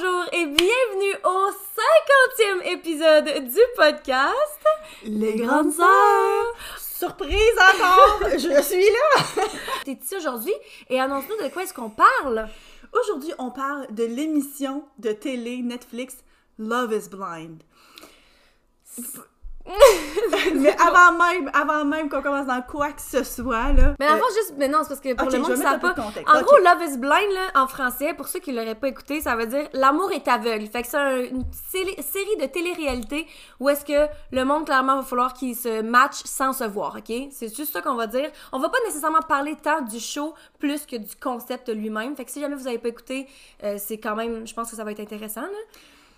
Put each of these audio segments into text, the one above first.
Rebonjour et bienvenue au 50e épisode du podcast Les Grandes Sœurs! Surprise encore! Je suis là! T'es ici aujourd'hui? Et annonce-nous de quoi est-ce qu'on parle? Aujourd'hui, on parle de l'émission de télé Netflix Love is Blind. Mais avant même, avant même qu'on commence dans quoi que ce soit, là. Mais avant, juste, mais non, c'est parce que pour le monde qui peu pas. En gros, Love is Blind, là, en français, pour ceux qui l'auraient pas écouté, ça veut dire l'amour est aveugle. Fait que c'est un- une série de télé-réalité où est-ce que le monde, clairement, va falloir qu'il se match sans se voir, ok? C'est juste ça qu'on va dire. On va pas nécessairement parler tant du show plus que du concept lui-même. Fait que si jamais vous avez pas écouté, euh, c'est quand même, je pense que ça va être intéressant, là.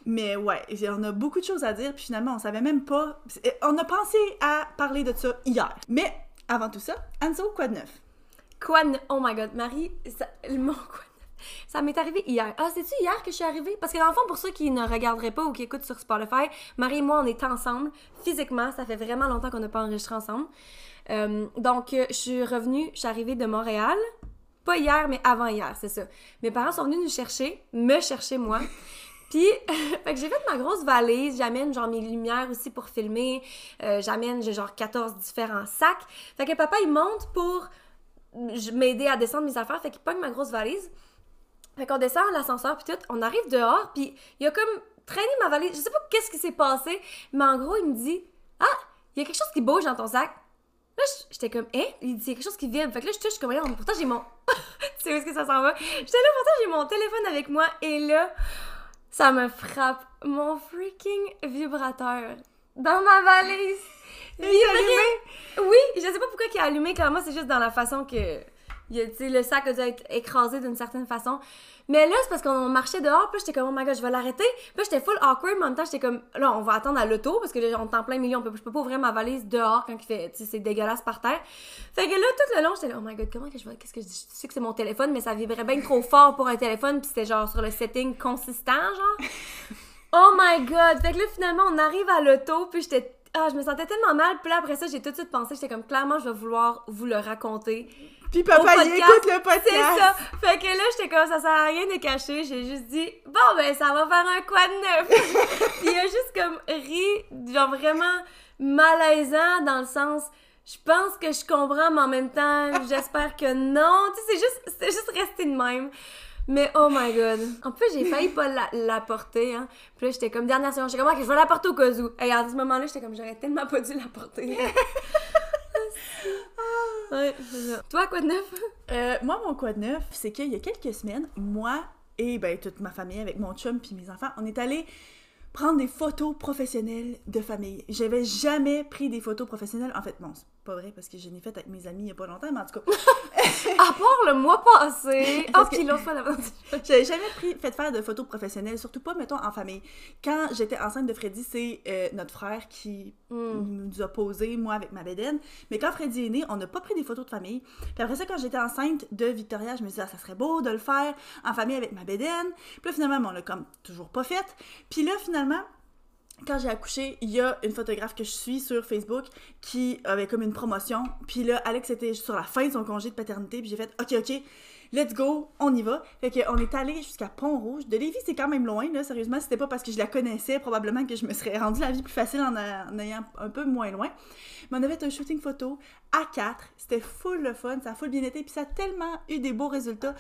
Mais ouais, on a beaucoup de choses à dire, puis finalement, on savait même pas. On a pensé à parler de ça hier. Mais avant tout ça, Anso, quoi de neuf? Quoi ne- Oh my god, Marie, ça, mot quoi Ça m'est arrivé hier. Ah, c'est-tu hier que je suis arrivée? Parce que dans le fond, pour ceux qui ne regarderaient pas ou qui écoutent sur Spotify, Marie et moi, on est ensemble. Physiquement, ça fait vraiment longtemps qu'on n'a pas enregistré ensemble. Euh, donc, euh, je suis revenue, je suis arrivée de Montréal. Pas hier, mais avant hier, c'est ça. Mes parents sont venus nous chercher, me chercher moi. Puis, fait que j'ai fait ma grosse valise. J'amène genre mes lumières aussi pour filmer. Euh, J'amène, j'ai genre 14 différents sacs. Fait que papa, il monte pour m'aider à descendre mes affaires. Fait qu'il pogne ma grosse valise. Fait qu'on descend l'ascenseur, puis tout. On arrive dehors, puis il a comme traîné ma valise. Je sais pas qu'est-ce qui s'est passé, mais en gros, il me dit Ah, il y a quelque chose qui bouge dans ton sac. Là, j'étais comme, hein? Il dit, il y a quelque chose qui vibre. Fait que là, je touche, je suis comme, pourtant, j'ai mon. tu sais où est-ce que ça s'en va? J'étais là, pourtant, j'ai mon téléphone avec moi, et là, ça me frappe. Mon freaking vibrateur dans ma valise. Vibrait. Oui, je sais pas pourquoi il a allumé, clairement, c'est juste dans la façon que. Le sac a dû être écrasé d'une certaine façon. Mais là, c'est parce qu'on marchait dehors, puis j'étais comme, oh my god, je vais l'arrêter. Puis j'étais full awkward, mais en même temps, j'étais comme, là, on va attendre à l'auto, parce que là, on est en plein milieu, on peut, je peux pas ouvrir ma valise dehors quand il fait, tu sais, c'est dégueulasse par terre. Fait que là, tout le long, j'étais là, oh my god, comment que je vais, qu'est-ce que je dis? Je sais que c'est mon téléphone, mais ça vibrait bien trop fort pour un téléphone, puis c'était genre sur le setting consistant, genre. Oh my god! Fait que là, finalement, on arrive à l'auto, puis j'étais. Ah, je me sentais tellement mal. Puis là, après ça, j'ai tout de suite pensé, j'étais comme, clairement, je vais vouloir vous le raconter. Puis papa, il écoute le podcast! C'est ça! Fait que là, j'étais comme, ça sert à rien de cacher. J'ai juste dit, bon, ben, ça va faire un quoi de neuf? Puis il a juste comme ri, genre vraiment malaisant dans le sens. Je pense que je comprends, mais en même temps, j'espère que non. Tu sais, c'est juste, c'est juste resté de même. Mais oh my god. En plus, j'ai failli pas la, la porter, hein. Puis là, j'étais comme, dernière seconde, j'étais comme, ok, je vais la porter au cas où. Et à ce moment-là, j'étais comme, j'aurais tellement pas dû la porter. ça. Toi, quoi de neuf? Euh, moi, mon quoi de neuf, c'est qu'il y a quelques semaines, moi et ben, toute ma famille, avec mon chum puis mes enfants, on est allés prendre des photos professionnelles de famille. J'avais jamais pris des photos professionnelles. En fait, c'est pas vrai parce que je l'ai fait avec mes amis il y a pas longtemps, mais en tout cas, À part le mois passé. Que- puis l'autre fois j'avais jamais pris, fait faire de photos professionnelles, surtout pas, mettons, en famille. Quand j'étais enceinte de Freddy, c'est euh, notre frère qui Hmm. nous a posé, moi, avec ma bédaine. Mais quand Freddy est né, on n'a pas pris des photos de famille. Puis après ça, quand j'étais enceinte de Victoria, je me disais, ah, ça serait beau de le faire en famille avec ma bédaine. Puis là, finalement, on l'a comme toujours pas fait. Puis là, finalement, quand j'ai accouché, il y a une photographe que je suis sur Facebook qui avait comme une promotion. Puis là, Alex était sur la fin de son congé de paternité. Puis j'ai fait OK, OK, let's go, on y va. Fait qu'on est allé jusqu'à Pont-Rouge. De Lévis, c'est quand même loin, là. Sérieusement, c'était pas parce que je la connaissais, probablement que je me serais rendu la vie plus facile en, a- en ayant un peu moins loin. Mais on avait fait un shooting photo à quatre. C'était full le fun, ça a full bien été. Puis ça a tellement eu des beaux résultats.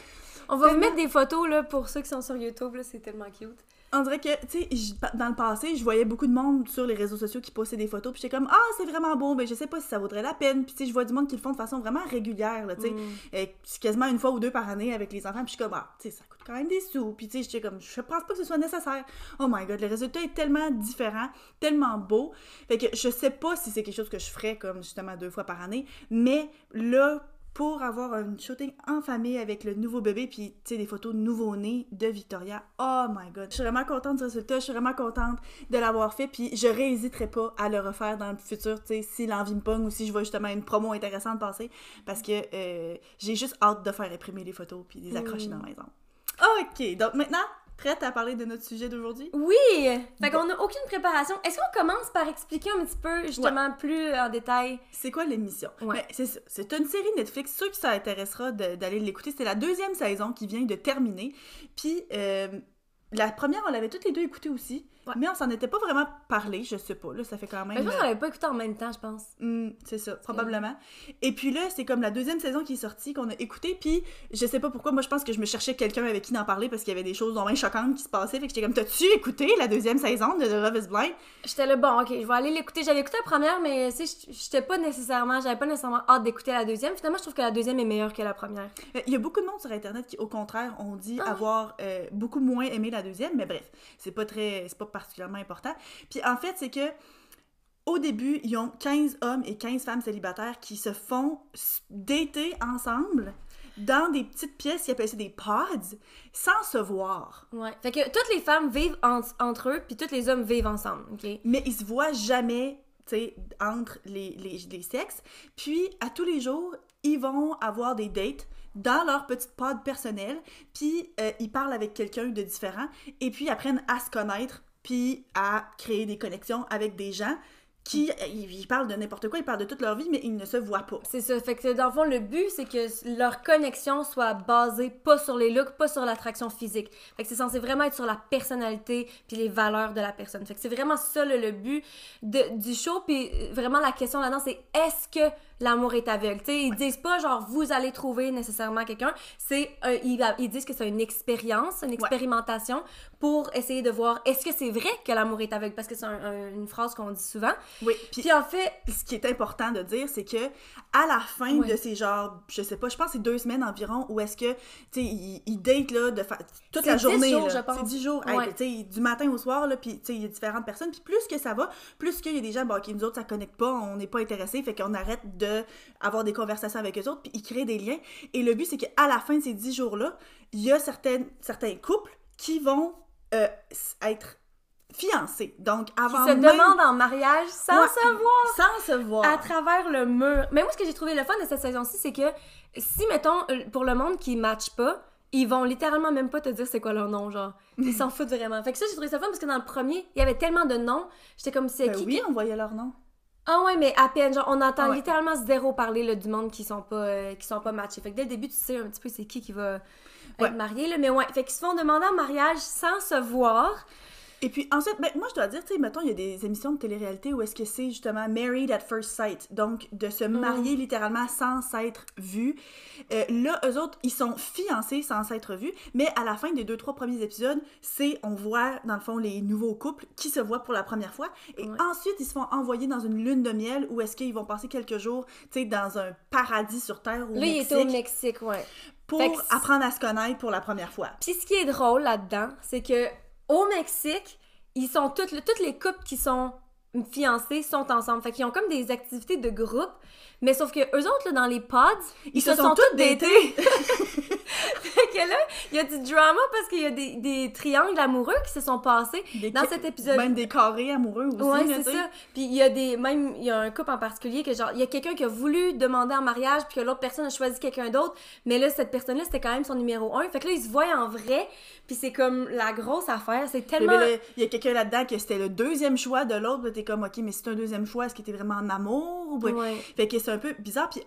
On va vous mettre des photos, là, pour ceux qui sont sur YouTube, là, c'est tellement cute. On dirait que, tu sais, dans le passé, je voyais beaucoup de monde sur les réseaux sociaux qui postaient des photos, puis j'étais comme, ah, c'est vraiment beau, mais je sais pas si ça vaudrait la peine. Puis, tu sais, je vois du monde qui le font de façon vraiment régulière, là, tu sais, Mm. quasiment une fois ou deux par année avec les enfants, puis je suis comme, ah, tu sais, ça coûte quand même des sous. Puis, tu sais, j'étais comme, je pense pas que ce soit nécessaire. Oh my god, le résultat est tellement différent, tellement beau. Fait que je sais pas si c'est quelque chose que je ferais comme justement deux fois par année, mais là, pour avoir un shooting en famille avec le nouveau bébé, puis tu sais, des photos nouveau-né de Victoria. Oh my god. Je suis vraiment contente du résultat, je suis vraiment contente de l'avoir fait, puis je réhésiterai pas à le refaire dans le futur, tu sais, si l'envie me pogne ou si je vois justement une promo intéressante passer, parce que euh, j'ai juste hâte de faire imprimer les photos puis les accrocher dans la maison. Ok, donc maintenant, prête à parler de notre sujet d'aujourd'hui? Oui! Fait qu'on n'a aucune préparation. Est-ce qu'on commence par expliquer un petit peu, justement, plus en détail? C'est quoi l'émission? Ouais. Ben, c'est ça. C'est une série Netflix. Ceux qui ça intéressera de- d'aller l'écouter, c'est la deuxième saison qui vient de terminer. Puis euh, la première, on l'avait toutes les deux écoutée aussi. Ouais. Mais on s'en était pas vraiment parlé, je sais pas. Là, ça fait quand même. Mais je pense qu'on l'avait pas écouté en même temps, je pense. Hmm, c'est ça, probablement. Et puis là, c'est comme la deuxième saison qui est sortie, qu'on a écouté, puis je sais pas pourquoi, moi je pense que je me cherchais quelqu'un avec qui en parler parce qu'il y avait des choses vraiment choquantes qui se passaient, fait que j'étais comme, t'as-tu écouté la deuxième saison de The Love is Blind? J'étais là, bon, ok, je vais aller l'écouter. J'avais écouté la première, mais tu sais, j'étais pas nécessairement, j'avais pas nécessairement hâte d'écouter la deuxième. Finalement, je trouve que la deuxième est meilleure que la première. Euh, Il y a beaucoup de monde sur Internet qui, au contraire, ont dit Ah avoir euh, beaucoup moins aimé la deuxième, mais bref, c'est pas très, c'est pas particulièrement important. Puis en fait, c'est que au début, ils ont 15 hommes et 15 femmes célibataires qui se font dater ensemble dans des petites pièces, ils appellent ça des pods, sans se voir. Ouais. Fait que toutes les femmes vivent en- entre eux, puis tous les hommes vivent ensemble, ok? mais ils se voient jamais, tu sais, entre les, les, les sexes. Puis, à tous les jours, ils vont avoir des dates dans leur petite pod personnelle, puis euh, ils parlent avec quelqu'un de différent, et puis apprennent à se connaître, puis à créer des connexions avec des gens qui, ils parlent de n'importe quoi, ils parlent de toute leur vie, mais ils ne se voient pas. C'est ça. Fait que dans le fond, le but, c'est que leur connexion soit basée pas sur les looks, pas sur l'attraction physique. Fait que c'est censé vraiment être sur la personnalité puis les valeurs de la personne. Fait que c'est vraiment ça le, le but du show. Puis euh, vraiment, la question là-dedans, c'est est-ce que l'amour est aveugle? Tu sais, ils disent pas genre vous allez trouver nécessairement quelqu'un. C'est ils, ils disent que c'est une expérience, une expérimentation pour essayer de voir est-ce que c'est vrai que l'amour est aveugle? Parce que c'est un- un- une phrase qu'on dit souvent. Oui, puis Puis en fait, ce qui est important de dire, c'est que à la fin de ces genre, je sais pas, je pense que c'est deux semaines environ où est-ce que, tu sais, ils, ils datent là, de fa- toute la 10 journée. jours, là. je pense. C'est 10 jours. Hey, Ouais. sais, du matin au soir, là, puis tu sais, il y a différentes personnes. Puis plus que ça va, plus qu'il y a des gens, bon, ok, nous autres, ça connecte pas, on n'est pas intéressés, fait qu'on arrête de avoir des conversations avec eux autres, puis ils créent des liens. Et le but, c'est qu'à la fin de ces 10 jours-là, il y a certaines, certains couples qui vont euh, être fiancés. Donc, qui avant se même- demandent en mariage sans Ouais, se voir. Sans se voir. à travers le mur. Mais moi, ce que j'ai trouvé le fun de cette saison-ci, c'est que si, mettons, euh, pour le monde qui match pas, ils vont littéralement même pas te dire c'est quoi leur nom, genre. Ils s'en foutent vraiment. Fait que ça, j'ai trouvé ça fun parce que dans le premier, il y avait tellement de noms. J'étais comme, c'est Ben qui oui, qui- on voyait leur nom. Ah ouais, mais à peine, genre, on entend Ah ouais. littéralement zéro parler là, du monde qui sont pas, euh, qui sont pas matchés. Fait que dès le début, tu sais un petit peu c'est qui qui va Ouais. être marié, là. Mais ouais, fait qu'ils se font demander en mariage sans se voir. Et puis ensuite, ben, moi je dois dire, tu sais, mettons, il y a des émissions de télé-réalité où est-ce que c'est justement married at first sight, donc de se marier littéralement sans s'être vu. Euh, là, eux autres, ils sont fiancés sans s'être vus, mais à la fin des deux, trois premiers épisodes, c'est, on voit dans le fond les nouveaux couples qui se voient pour la première fois, et Ouais. ensuite ils se font envoyer dans une lune de miel où est-ce qu'ils vont passer quelques jours, tu sais, dans un paradis sur Terre au Là, il Mexique, était au Mexique, ouais. pour apprendre à se connaître pour la première fois. Puis ce qui est drôle là-dedans, c'est que au Mexique, ils sont toutes, toutes les couples qui sont fiancés sont ensemble. Fait qu'ils ont comme des activités de groupe, mais sauf que eux autres là, dans les pods, ils, se, sont, tous datés. fait que là, il y a du drama parce qu'il y a des, des triangles amoureux qui se sont passés Des dans cet épisode. Même des carrés amoureux aussi. Ouais, c'est ça. Puis il y a des même il y a un couple en particulier que genre il y a quelqu'un qui a voulu demander en mariage puis que l'autre personne a choisi quelqu'un d'autre, mais là cette personne-là c'était quand même son numéro un. Fait que là ils se voient en vrai, puis c'est comme la grosse affaire, c'est tellement il y a quelqu'un là-dedans que c'était le deuxième choix de l'autre, t'es comme, ok, mais c'est un deuxième choix, est-ce que t'es vraiment en amour? ou- Ouais. Fait que un peu bizarre. Puis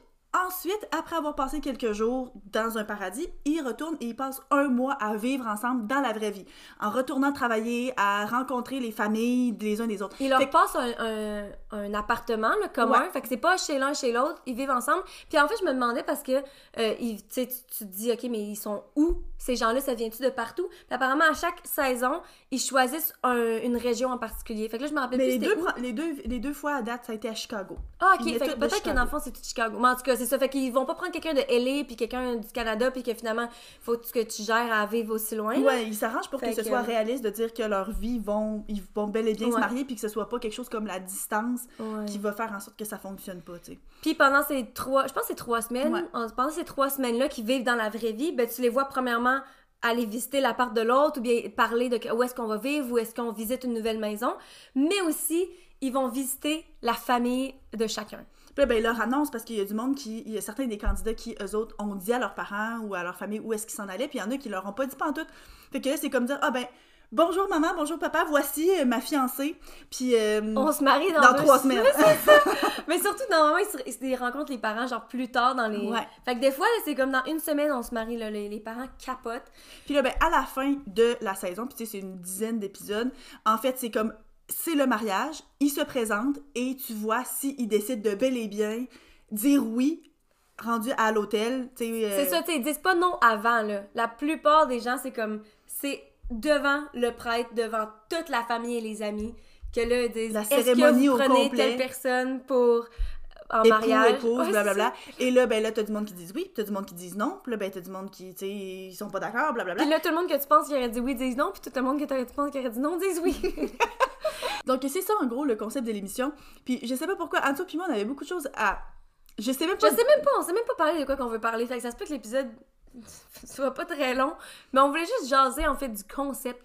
ensuite, après avoir passé quelques jours dans un paradis, ils retournent et ils passent un mois à vivre ensemble dans la vraie vie. En retournant travailler, à rencontrer les familles des uns des autres. Ils leur Fait un, un appartement là, commun, Ouais. fait que c'est pas chez l'un chez l'autre, ils vivent ensemble. Puis en fait, je me demandais parce que euh, ils- tu te dis OK, mais ils sont où? Ces gens-là, ça vient-tu de partout? Puis apparemment à chaque saison, ils choisissent un- une région en particulier. Fait que là je me rappelle mais plus les deux, où. les, deux, les deux fois à date, ça a été à Chicago. Ah, ok. Peut-être que dans le fond, c'est tout Chicago. Mais en tout cas, c'est ça. Fait qu'ils vont pas prendre quelqu'un de LA puis quelqu'un du Canada puis que finalement, faut que tu gères à vivre aussi loin. là. Ouais, ils s'arrangent pour Fait que ce que- soit réaliste de dire que leur vie vont ils vont bel et bien se marier puis que ce soit pas quelque chose comme la distance Ouais. qui va faire en sorte que ça fonctionne pas, tu sais. Puis pendant ces trois, je pense c'est trois semaines, Ouais. en- pendant ces trois semaines-là qui vivent dans la vraie vie, ben tu les vois premièrement aller visiter l'appart de l'autre ou bien parler de où est-ce qu'on va vivre, où est-ce qu'on visite une nouvelle maison, mais aussi ils vont visiter la famille de chacun. Puis là, ben, ils leur annoncent parce qu'il y a du monde qui. Il y a certains des candidats qui, eux autres, ont dit à leurs parents ou à leur famille où est-ce qu'ils s'en allaient, puis il y en a qui leur ont pas dit pantoute. Fait que là, c'est comme dire Ah ben, bonjour maman, bonjour papa, voici euh, ma fiancée. Puis. euh, On se marie dans, trois semaines. Mais surtout, normalement, ils, se- rencontrent les parents, genre plus tard dans les. Ouais. Fait que des fois, c'est comme dans une semaine, on se marie, là, les, les parents capotent. Puis là, ben, à la fin de la saison, puis tu sais, c'est une dizaine d'épisodes, en fait, c'est comme, c'est le mariage, ils se présentent et tu vois s'ils décident de bel et bien dire oui, rendu à l'hôtel, sais. euh, C'est ça, tu sais, ils disent pas non avant, là. La plupart des gens, c'est comme. C'est devant le prêtre, devant toute la famille et les amis, que là, ils disent La cérémonie que vous au prenez complet. telle personne pour. en époux, mariage? épouse, Ouais, blablabla. Et là, ben là, t'as du monde qui disent oui, t'as du monde qui disent non, puis là, ben t'as du monde qui, tu sais, ils sont pas d'accord, blablabla. Puis là, tout le monde que tu penses qui aurait dit oui disent non, puis tout le monde que tu penses qui aurait dit non disent oui. Donc, c'est ça, en gros, le concept de l'émission. Puis, je sais pas pourquoi, Anto puis moi, on avait beaucoup de choses à... Je sais même Je pas... sais même pas, on sait même pas parler de quoi qu'on veut parler. Fait que ça se peut que l'épisode soit pas très long, mais on voulait juste jaser en fait du concept.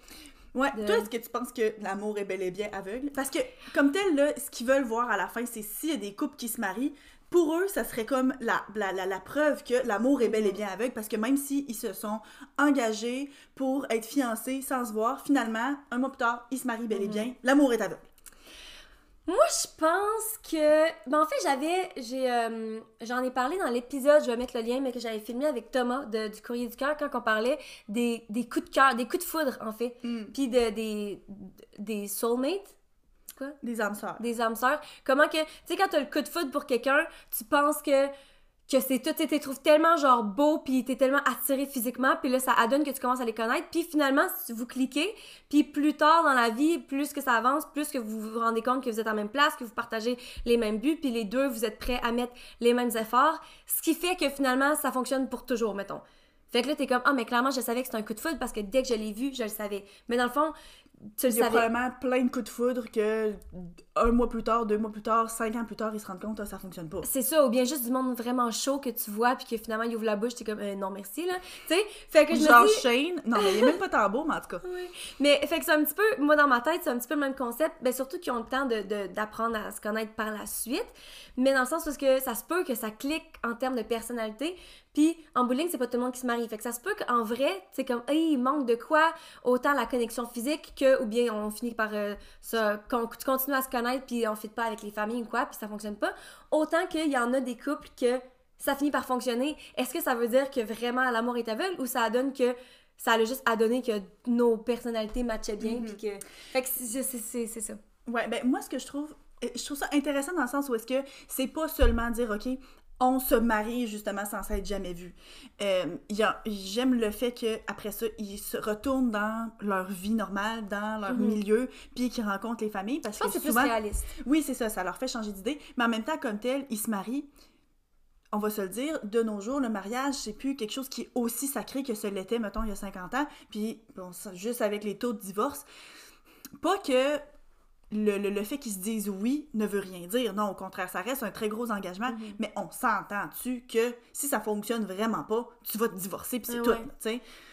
Ouais, de- toi, est-ce que tu penses que l'amour est bel et bien aveugle? Parce que, comme tel, là, ce qu'ils veulent voir à la fin, c'est s'il y a des couples qui se marient, pour eux, ça serait comme la, la, la, la preuve que l'amour est bel et bien aveugle, parce que même s'ils se sont engagés pour être fiancés sans se voir, finalement, un mois plus tard, ils se marient bel et bien, l'amour est aveugle. Moi, je pense que. Ben, en fait, j'avais. j'ai euh, J'en ai parlé dans l'épisode, je vais mettre le lien, mais que j'avais filmé avec Thomas de- du Courrier du Cœur quand on parlait des, des coups de cœur, des coups de foudre, en fait. Mm. Puis de, des, des soulmates. Quoi? Des âmes sœurs. des âmes sœurs. Comment que, tu sais, quand t'as le coup de foudre pour quelqu'un, tu penses que, que c'est tout, tu trouves tellement genre beau, puis t'es tellement attiré physiquement, puis là, ça adonne que tu commences à les connaître, puis finalement, si vous cliquez, puis plus tard dans la vie, plus que ça avance, plus que vous vous rendez compte que vous êtes en même place, que vous partagez les mêmes buts, puis les deux, vous êtes prêts à mettre les mêmes efforts, ce qui fait que finalement, ça fonctionne pour toujours, mettons. Fait que là, t'es comme, ah, mais clairement, je savais que c'était un coup de foudre parce que dès que je l'ai vu, je le savais. Mais dans le fond, tu le Il y a savais. probablement plein de coups de foudre que un mois plus tard, deux mois plus tard, cinq ans plus tard, ils se rendent compte que ça fonctionne pas. C'est ça, ou bien juste du monde vraiment chaud que tu vois, puis que finalement il ouvre la bouche, t'es comme euh, non merci là. Tu sais, fait que je Genre me dis. Shane, non mais il est même pas tant beau, mais en tout cas. Oui. Mais fait que c'est un petit peu, moi dans ma tête, c'est un petit peu le même concept, ben surtout qu'ils ont le temps de- de- d'apprendre à se connaître par la suite, mais dans le sens parce que ça se peut que ça clique en termes de personnalité, puis en bowling, c'est pas tout le monde qui se marie. Fait que ça se peut qu'en vrai, c'est comme, hey, il manque de quoi, autant la connexion physique que, ou bien on finit par euh, tu continues à se connaître, puis on fit pas avec les familles ou quoi, puis ça fonctionne pas. Autant qu'il y en a des couples que ça finit par fonctionner. Est-ce que ça veut dire que vraiment l'amour est aveugle ou ça donne que ça a juste à donner que nos personnalités matchaient bien, Mhm. puis que. Fait que c'est- c'est c'est- c'est ça. Ouais, ben moi ce que je trouve, euh, je trouve ça intéressant dans le sens où est-ce que c'est pas seulement dire ok, on se marie justement sans s'être jamais vu. Euh, J'aime le fait que après ça ils se retournent dans leur vie normale, dans leur Mhm. milieu, puis qu'ils rencontrent les familles parce Je pense que c'est plus réaliste. oui c'est ça, ça leur fait changer d'idée, mais en même temps comme tel, ils se marient. On va se le dire, de nos jours, le mariage, c'est plus quelque chose qui est aussi sacré que ce l'était, mettons, il y a 50 ans. Puis, bon, ça, juste avec les taux de divorce, pas que le, le- le fait qu'ils se disent oui ne veut rien dire. Non, au contraire, ça reste un très gros engagement. Mhm. Mais on s'entend-tu que si ça fonctionne vraiment pas, tu vas te divorcer, puis c'est tout.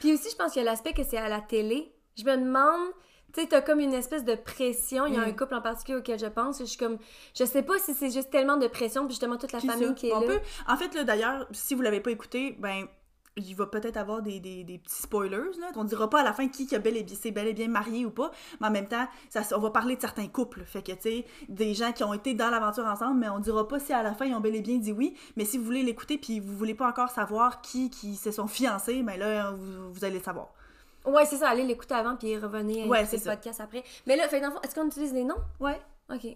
Puis aussi, je pense qu'il y a l'aspect que c'est à la télé. Je me demande. Tu sais, t'as comme une espèce de pression. Il y a Mm. un couple en particulier auquel je pense. Je suis comme. Je sais pas si c'est juste tellement de pression, puis justement toute la Qui famille ça? qui est On là. peut- En fait, là, d'ailleurs, si vous l'avez pas écouté, ben il va peut-être avoir des, des- des petits spoilers. Là. On dira pas à la fin qui, qui a bel et bien, s'est bel et bien marié ou pas, mais en même temps, ça, on va parler de certains couples. Fait que, tu sais, des gens qui ont été dans l'aventure ensemble, mais on dira pas si à la fin ils ont bel et bien dit oui. Mais si vous voulez l'écouter puis vous voulez pas encore savoir qui, qui se sont fiancés, ben là, vous, vous allez le savoir. Ouais, c'est ça. Allez l'écouter avant, puis revenez Ouais, écouter c'est le podcast après. Mais là, fait, est-ce qu'on utilise les noms? Ouais. Ok.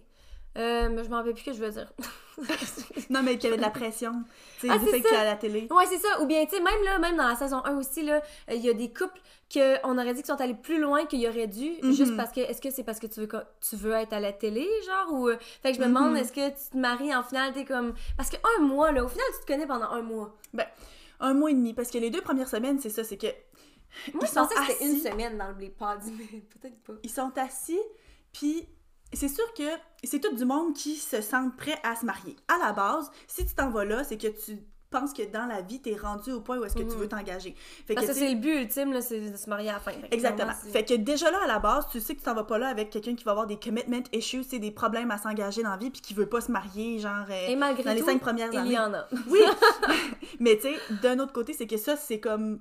Euh, mais je m'en rappelle plus que je veux dire? Non, mais qu'il y avait de la pression. Tu sais, Ah, c'est ça. à la télé. Ouais, c'est ça. Ou bien, tu sais, même là, même dans la saison 1 aussi, là, euh, il y a des couples qu'on aurait dit qu'ils sont allés plus loin qu'ils auraient dû, Mhm. juste parce que, est-ce que c'est parce que tu veux, tu veux être à la télé, genre, ou... euh, Fait que je me demande, Mhm. est-ce que tu te maries en final, t'es comme... Parce que un mois, là, au final, tu te connais pendant un mois. Un mois et demi. Parce que les deux premières semaines, c'est ça, c'est que Moi, Ils je pensais sont que c'était assis. une semaine dans pods, mais peut-être pas. ils sont assis, puis c'est sûr que c'est tout du monde qui se sentent prêts à se marier. À la base, si tu t'en vas là, c'est que tu penses que dans la vie, t'es rendu au point où est-ce que tu Mhm. veux t'engager. Parce que c'est le but ultime, c'est de se marier à la fin. Exactement. Fait que déjà là, à la base, tu sais que tu t'en vas pas là avec quelqu'un qui va avoir des commitment issues, c'est des problèmes à s'engager dans la vie, puis qui veut pas se marier, genre, euh, Et malgré dans les tout, cinq premières il années. y en a. Oui! Mais tu sais, d'un autre côté, c'est que ça, c'est comme.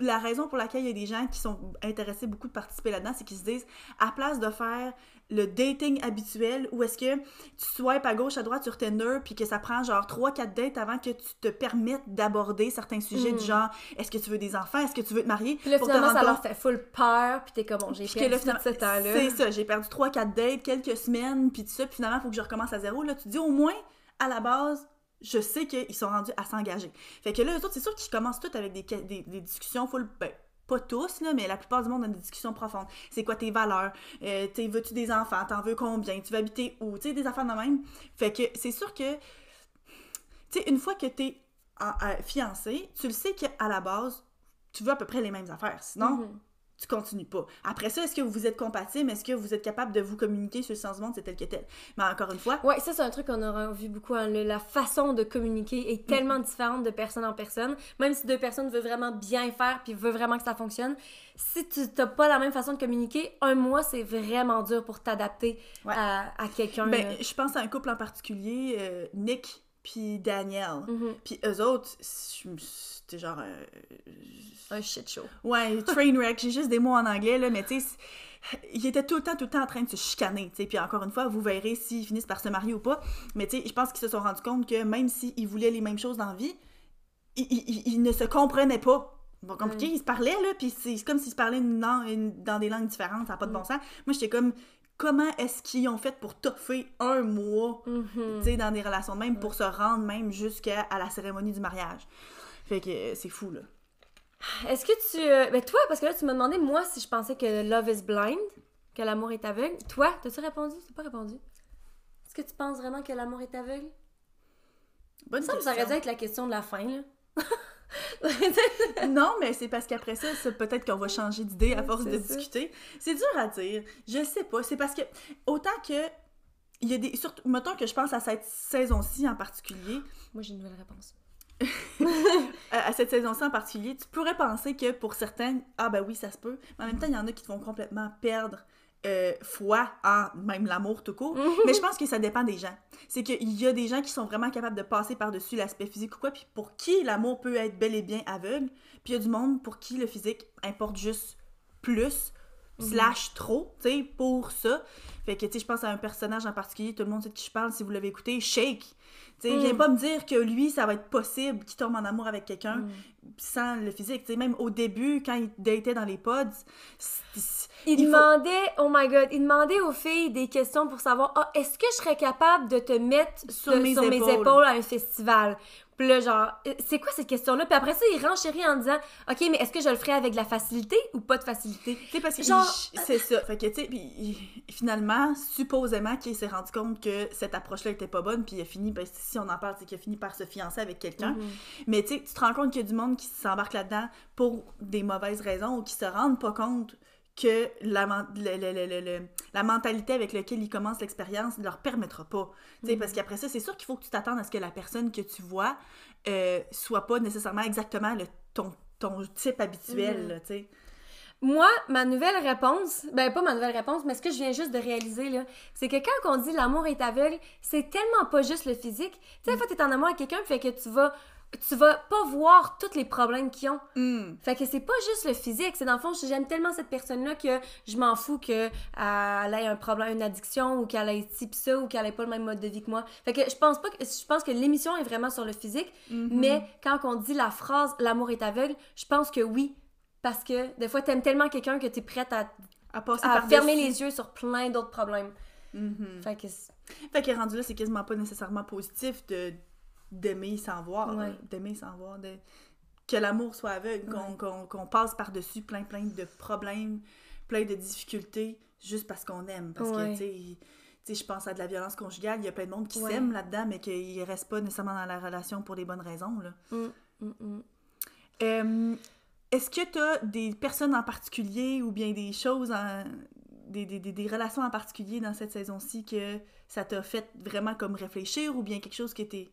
La raison pour laquelle il y a des gens qui sont intéressés beaucoup de participer là-dedans, c'est qu'ils se disent, à place de faire le dating habituel, où est-ce que tu swipes à gauche, à droite sur Tinder, puis que ça prend genre 3-4 dates avant que tu te permettes d'aborder certains sujets Mm. du genre, est-ce que tu veux des enfants, est-ce que tu veux te marier? Puis là, pour finalement, ça leur fait full peur, puis t'es comme, bon, j'ai perdu là, tout ce temps-là. C'est ça, j'ai perdu 3-4 dates, quelques semaines, puis tout ça, puis finalement, il faut que je recommence à zéro. Là, tu dis au moins, à la base, je sais qu'ils sont rendus à s'engager. Fait que là, eux autres, c'est sûr qu'ils commencent tous avec des, discussions full. Ben, pas tous, là, mais la plupart du monde a des discussions profondes. C'est quoi tes valeurs? Euh, veux-tu des enfants? T'en veux combien? Tu veux habiter où? Tu sais, des affaires de même. Fait que c'est sûr que, tu sais, une fois que t'es euh, fiancé, tu le sais qu'à la base, tu veux à peu près les mêmes affaires. Sinon, Mhm. Tu continues pas. Après ça, est-ce que vous êtes compatible? Est-ce que vous êtes capable de vous communiquer sur le sens du monde? C'est tel que tel? Mais encore une fois, Ouais, ça, c'est un truc qu'on aura vu beaucoup. hein, le- la façon de communiquer est tellement différente de personne en personne. Même si deux personnes veulent vraiment bien faire puis veulent vraiment que ça fonctionne, si tu n'as pas la même façon de communiquer, un mois, c'est vraiment dur pour t'adapter Ouais. à, à quelqu'un. ben, là. je pense à un couple en particulier, euh, Nick puis Daniel. Mhm. Puis eux autres, c'était genre... euh, Un shit show. Ouais, train wreck, j'ai juste des mots en anglais, là, mais tu sais, ils étaient tout le temps, tout le temps en train de se chicaner, tu sais, puis encore une fois, vous verrez s'ils finissent par se marier ou pas, mais tu sais, je pense qu'ils se sont rendus compte que même s'ils voulaient les mêmes choses dans la vie, ils, ils- ils ne se comprenaient pas. Bon, compliqué, Mm. ils se parlaient, là, puis c'est comme s'ils se parlaient une dans des langues différentes, ça n'a pas de bon sens. Moi, j'étais comme, comment est-ce qu'ils ont fait pour toffer un mois, tu sais, dans des relations de même, pour se rendre même jusqu'à à la cérémonie du mariage? Fait que euh, c'est fou, là. Est-ce que tu. euh, Ben, toi, parce que là, tu m'as demandé, moi, si je pensais que Love is blind, que l'amour est aveugle. Toi, t'as-tu répondu? T'as pas répondu? Est-ce que tu penses vraiment que l'amour est aveugle? Bonne Ça, ça aurait dû être la question de la fin, là. Non, mais c'est parce qu'après ça, c'est peut-être qu'on va changer d'idée à force de ça. discuter. C'est dur à dire. Je sais pas. C'est parce que autant que il y a des surtout mettons que je pense à cette saison-ci en particulier, Moi, j'ai une nouvelle réponse. à cette saison-ci en particulier, tu pourrais penser que pour certains, ah ben oui, ça se peut. Mais en même temps, il y en a qui te font complètement perdre euh, foi en même l'amour tout court. Mais je pense que ça dépend des gens. C'est qu'il y a des gens qui sont vraiment capables de passer par-dessus l'aspect physique ou quoi, puis pour qui l'amour peut être bel et bien aveugle. Puis il y a du monde pour qui le physique importe juste plus, slash trop, tu sais, pour ça. Fait que, tu sais, je pense à un personnage en particulier, tout le monde sait de qui je parle, si vous l'avez écouté, Shake. Tu sais, Mm. viens pas me dire que lui, ça va être possible qu'il tombe en amour avec quelqu'un Mm. sans le physique. Tu sais, même au début, quand il datait dans les pods, Il, il faut- demandait, oh my god, il demandait aux filles des questions pour savoir, ah, est-ce que je serais capable de te mettre Sur de- mes sur mes épaules. épaules à un festival? Puis là, genre, euh, c'est quoi cette question-là? Puis après ça, il renchérit en disant, ok, mais est-ce que je le ferais avec de la facilité ou pas de facilité? Tu sais, parce que Genre- c'est ça. Fait que, tu sais, puis finalement, supposément qu'il s'est rendu compte que cette approche-là était pas bonne, puis il a fini, ben, si on en parle, c'est qu'il a fini par se fiancer avec quelqu'un. Mhm. Mais tu sais, tu te rends compte qu'il y a du monde qui s'embarque là-dedans pour des mauvaises raisons ou qui se rendent pas compte que la, men- le- le- le- le- le- la mentalité avec laquelle ils commencent l'expérience ne leur permettra pas. Sais, Parce qu'après ça, c'est sûr qu'il faut que tu t'attendes à ce que la personne que tu vois euh, soit pas nécessairement exactement le, ton, ton type habituel, là, tu sais. Moi, ma nouvelle réponse, ben pas ma nouvelle réponse, mais ce que je viens juste de réaliser, là, c'est que quand on dit l'amour est aveugle, c'est tellement pas juste le physique. Tu sais, des fois, t'es en amour avec quelqu'un, fait que tu vas, tu vas pas voir tous les problèmes qu'ils ont. Hmm. Fait que c'est pas juste le physique, c'est dans le fond, j'aime tellement cette personne-là que je m'en fous qu'elle ait un problème, une addiction, ou qu'elle ait ci pis ça, ou qu'elle ait pas le même mode de vie que moi. Fait que je pense pas que, je pense que l'émission est vraiment sur le physique, Mhm. mais quand on dit la phrase l'amour est aveugle, je pense que oui. Parce que des fois, t'aimes tellement quelqu'un que t'es prête à, À passer à par-dessus. fermer les yeux sur plein d'autres problèmes. Mhm. Fait que Fait que rendu là, c'est quasiment pas nécessairement positif de d'aimer sans voir. Ouais. D'aimer sans voir. De... Que l'amour soit aveugle, qu'on Ouais. qu'on- qu'on passe par-dessus plein, plein de problèmes, plein de difficultés, juste parce qu'on aime. Parce Ouais. que, tu sais, je pense à de la violence conjugale, il y a plein de monde qui s'aime là-dedans, mais qu'ils restent pas nécessairement dans la relation pour des bonnes raisons. Là. Mm, mm, mm. Euh, Est-ce que tu as des personnes en particulier ou bien des choses, en- des, des, des, des relations en particulier dans cette saison-ci que ça t'a fait vraiment comme réfléchir ou bien quelque chose qui était...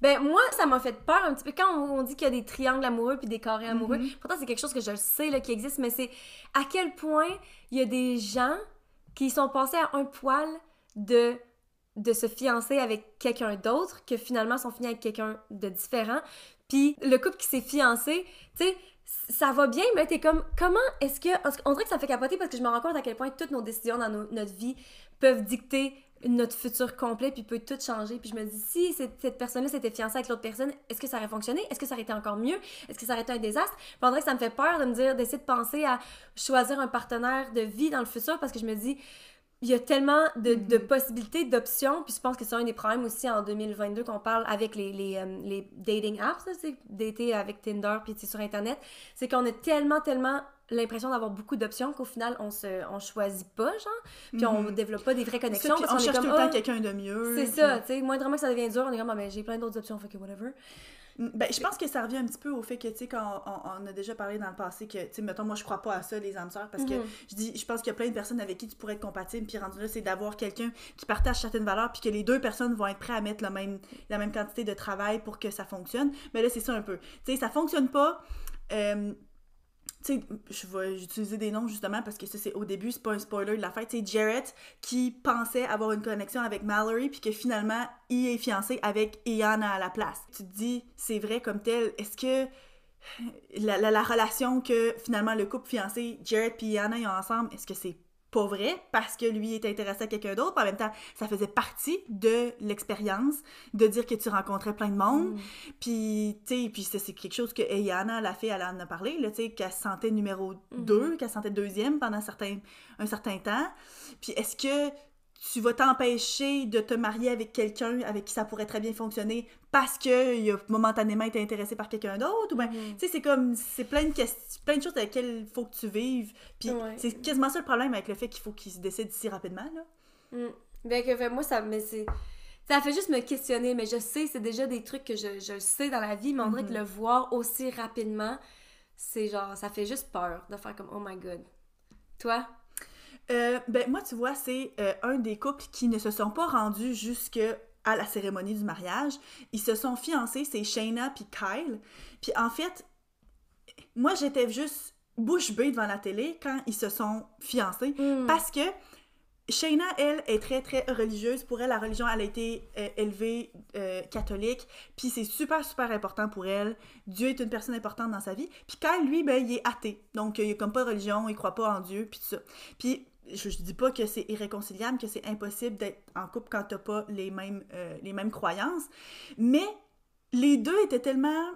Ben, moi, ça m'a fait peur un petit peu. Quand on, on dit qu'il y a des triangles amoureux puis des carrés amoureux, Mhm. pourtant, c'est quelque chose que je sais là, qui existe, mais c'est à quel point il y a des gens qui sont passés à un poil de, de se fiancer avec quelqu'un d'autre, que finalement sont finis avec quelqu'un de différent. Puis le couple qui s'est fiancé, tu sais, ça va bien, mais t'es comme, comment est-ce que. qu'on dirait que ça me fait capoter parce que je me rends compte à quel point toutes nos décisions dans nos- notre vie peuvent dicter notre futur complet, puis peut tout changer. Puis je me dis, si cette, cette personne-là s'était fiancée avec l'autre personne, est-ce que ça aurait fonctionné? Est-ce que ça aurait été encore mieux? Est-ce que ça aurait été un désastre? Puis on dirait que ça me fait peur de me dire, d'essayer de penser à choisir un partenaire de vie dans le futur parce que je me dis, il y a tellement de, de possibilités, d'options. Puis je pense que c'est un des problèmes aussi en 2022 qu'on parle avec les, les, euh, les dating apps, sais, dater avec Tinder, puis sais, sur Internet. C'est qu'on a tellement, tellement l'impression d'avoir beaucoup d'options qu'au final, on se on choisit pas, genre. Puis on Mhm. développe pas des vraies connexions. parce on cherche tout le temps Ah, quelqu'un de mieux. c'est puis- ça, tu sais. Moindrement que ça devient dur, on est comme, ah, ben, j'ai plein d'autres options, fait que whatever. Ben, je pense que ça revient un petit peu au fait que, tu sais, quand on, on a déjà parlé dans le passé que, tu sais, mettons, moi, je crois pas à ça, les âmes sœurs, parce que Mhm. je dis, je pense qu'il y a plein de personnes avec qui tu pourrais être compatible, puis rendu là, c'est d'avoir quelqu'un qui partage certaines valeurs, puis que les deux personnes vont être prêts à mettre le même, la même quantité de travail pour que ça fonctionne. Mais là, c'est ça un peu. Tu sais, ça fonctionne pas. euh, je vais utiliser des noms justement parce que ça, c'est au début, c'est pas un spoiler de la fête. Sais, Jarrett qui pensait avoir une connexion avec Mallory, puis que finalement, il est fiancé avec Iana à la place. Tu te dis, c'est vrai comme tel, est-ce que la relation que finalement le couple fiancé, Jarrett puis Iana, ils ont ensemble, est-ce que c'est pas vrai parce que lui est intéressé à quelqu'un d'autre? En même temps, ça faisait partie de l'expérience de dire que tu rencontrais plein de monde. Mm. Puis, tu sais, puis c'est quelque chose que Ayana, la fille, elle en a parlé, tu sais, qu'elle se sentait numéro Mhm. 2, qu'elle se sentait deuxième pendant certain, un certain temps. Puis, est-ce que tu vas t'empêcher de te marier avec quelqu'un avec qui ça pourrait très bien fonctionner parce qu'il a momentanément été intéressé par quelqu'un d'autre? Ou bien, Mhm. tu sais, c'est comme, c'est plein de questions, plein de choses avec lesquelles il faut que tu vives. Puis, Ouais. c'est quasiment ça le problème avec le fait qu'il faut qu'il se décide si rapidement, là. Mm. Ben, que, fait, moi, ça, mais c'est, ça fait juste me questionner, mais je sais, c'est déjà des trucs que je, je sais dans la vie, mais on dirait Mhm. que le voir aussi rapidement, c'est genre, ça fait juste peur de faire comme, oh my god. Toi? Euh, ben, moi, tu vois, c'est euh, un des couples qui ne se sont pas rendus jusque à la cérémonie du mariage. Ils se sont fiancés, c'est Shayna puis Kyle. Puis en fait, moi, j'étais juste bouche bée devant la télé quand ils se sont fiancés. Mm. Parce que Shayna, elle, est très, très religieuse. Pour elle, la religion, elle a été euh, élevée euh, catholique. Puis c'est super, super important pour elle. Dieu est une personne importante dans sa vie. Puis Kyle, lui, ben, il est athée. Donc, il a comme pas de religion, il croit pas en Dieu, puis tout ça. Puis je, je dis pas que c'est irréconciliable, que c'est impossible d'être en couple quand t'as pas les mêmes, euh, les mêmes croyances. Mais les deux étaient tellement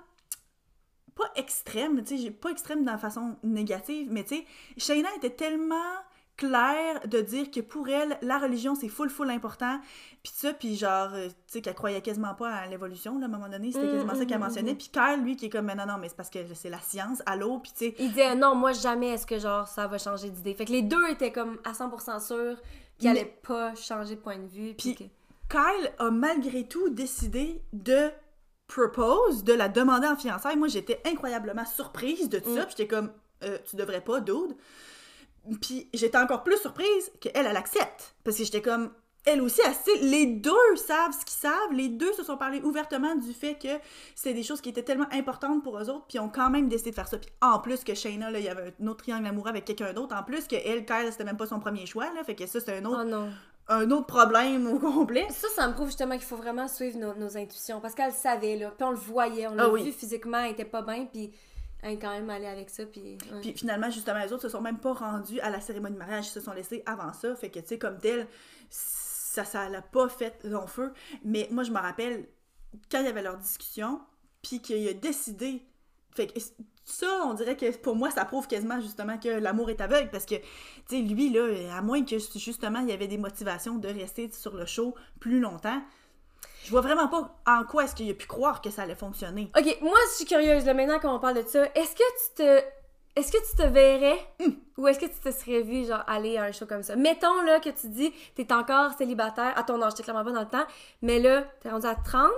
pas extrêmes, tu sais, pas extrêmes dans la façon négative, mais tu sais, Shayna était tellement claire de dire que pour elle, la religion, c'est full, full important, puis ça, puis genre, euh, tu sais, qu'elle croyait quasiment pas à l'évolution, là, à un moment donné, c'était Mm, quasiment ça mm, qu'elle mm, mentionnait, puis Kyle, lui, qui est comme, mais non, non, mais c'est parce que c'est la science, allô, puis tu sais, Il disait, non, moi, jamais est-ce que, genre, ça va changer d'idée? Fait que les deux étaient comme à 100% sûrs qu'ils Mais- allaient pas changer de point de vue. Puis, que- Kyle a malgré tout décidé de propose, de la demander en fiançailles. Moi, j'étais incroyablement surprise de tout ça. Puis j'étais comme, Euh, tu devrais pas, dude. Puis j'étais encore plus surprise qu'elle, elle accepte. Parce que j'étais comme, elle aussi, elle sait, les deux savent ce qu'ils savent. Les deux se sont parlé ouvertement du fait que c'était des choses qui étaient tellement importantes pour eux autres. Puis ils ont quand même décidé de faire ça. Puis en plus que Shayna, là, il y avait un autre triangle amoureux avec quelqu'un d'autre. En plus que elle, Kyle, c'était même pas son premier choix. Là, fait que ça, c'est un autre, Oh non. un autre problème au complet. Ça, ça me prouve justement qu'il faut vraiment suivre nos, nos intuitions. Parce qu'elle le savait, là. Puis on le voyait. On l'a Ah oui. vu physiquement, elle était pas bien. Puis elle est quand même allée avec ça. Puis. Puis finalement, justement, les autres se sont même pas rendus à la cérémonie de mariage, ils se sont laissés avant ça. Fait que, tu sais, comme tel, ça, ça l'a pas fait long feu. Mais moi, je me rappelle, quand il y avait leur discussion, puis qu'il a décidé. Fait que ça, on dirait que pour moi, ça prouve quasiment justement que l'amour est aveugle parce que, tu sais, lui, là, à moins que justement il y avait des motivations de rester sur le show plus longtemps, je vois vraiment pas en quoi est-ce qu'il a pu croire que ça allait fonctionner. Ok, moi je suis curieuse là maintenant qu'on parle de ça. Est-ce que tu te. Est-ce que tu te verrais Hum. ou est-ce que tu te serais vu genre aller à un show comme ça? Mettons là que tu dis t'es encore célibataire à ton âge, t'es clairement pas dans le temps, mais là t'es rendu à 30.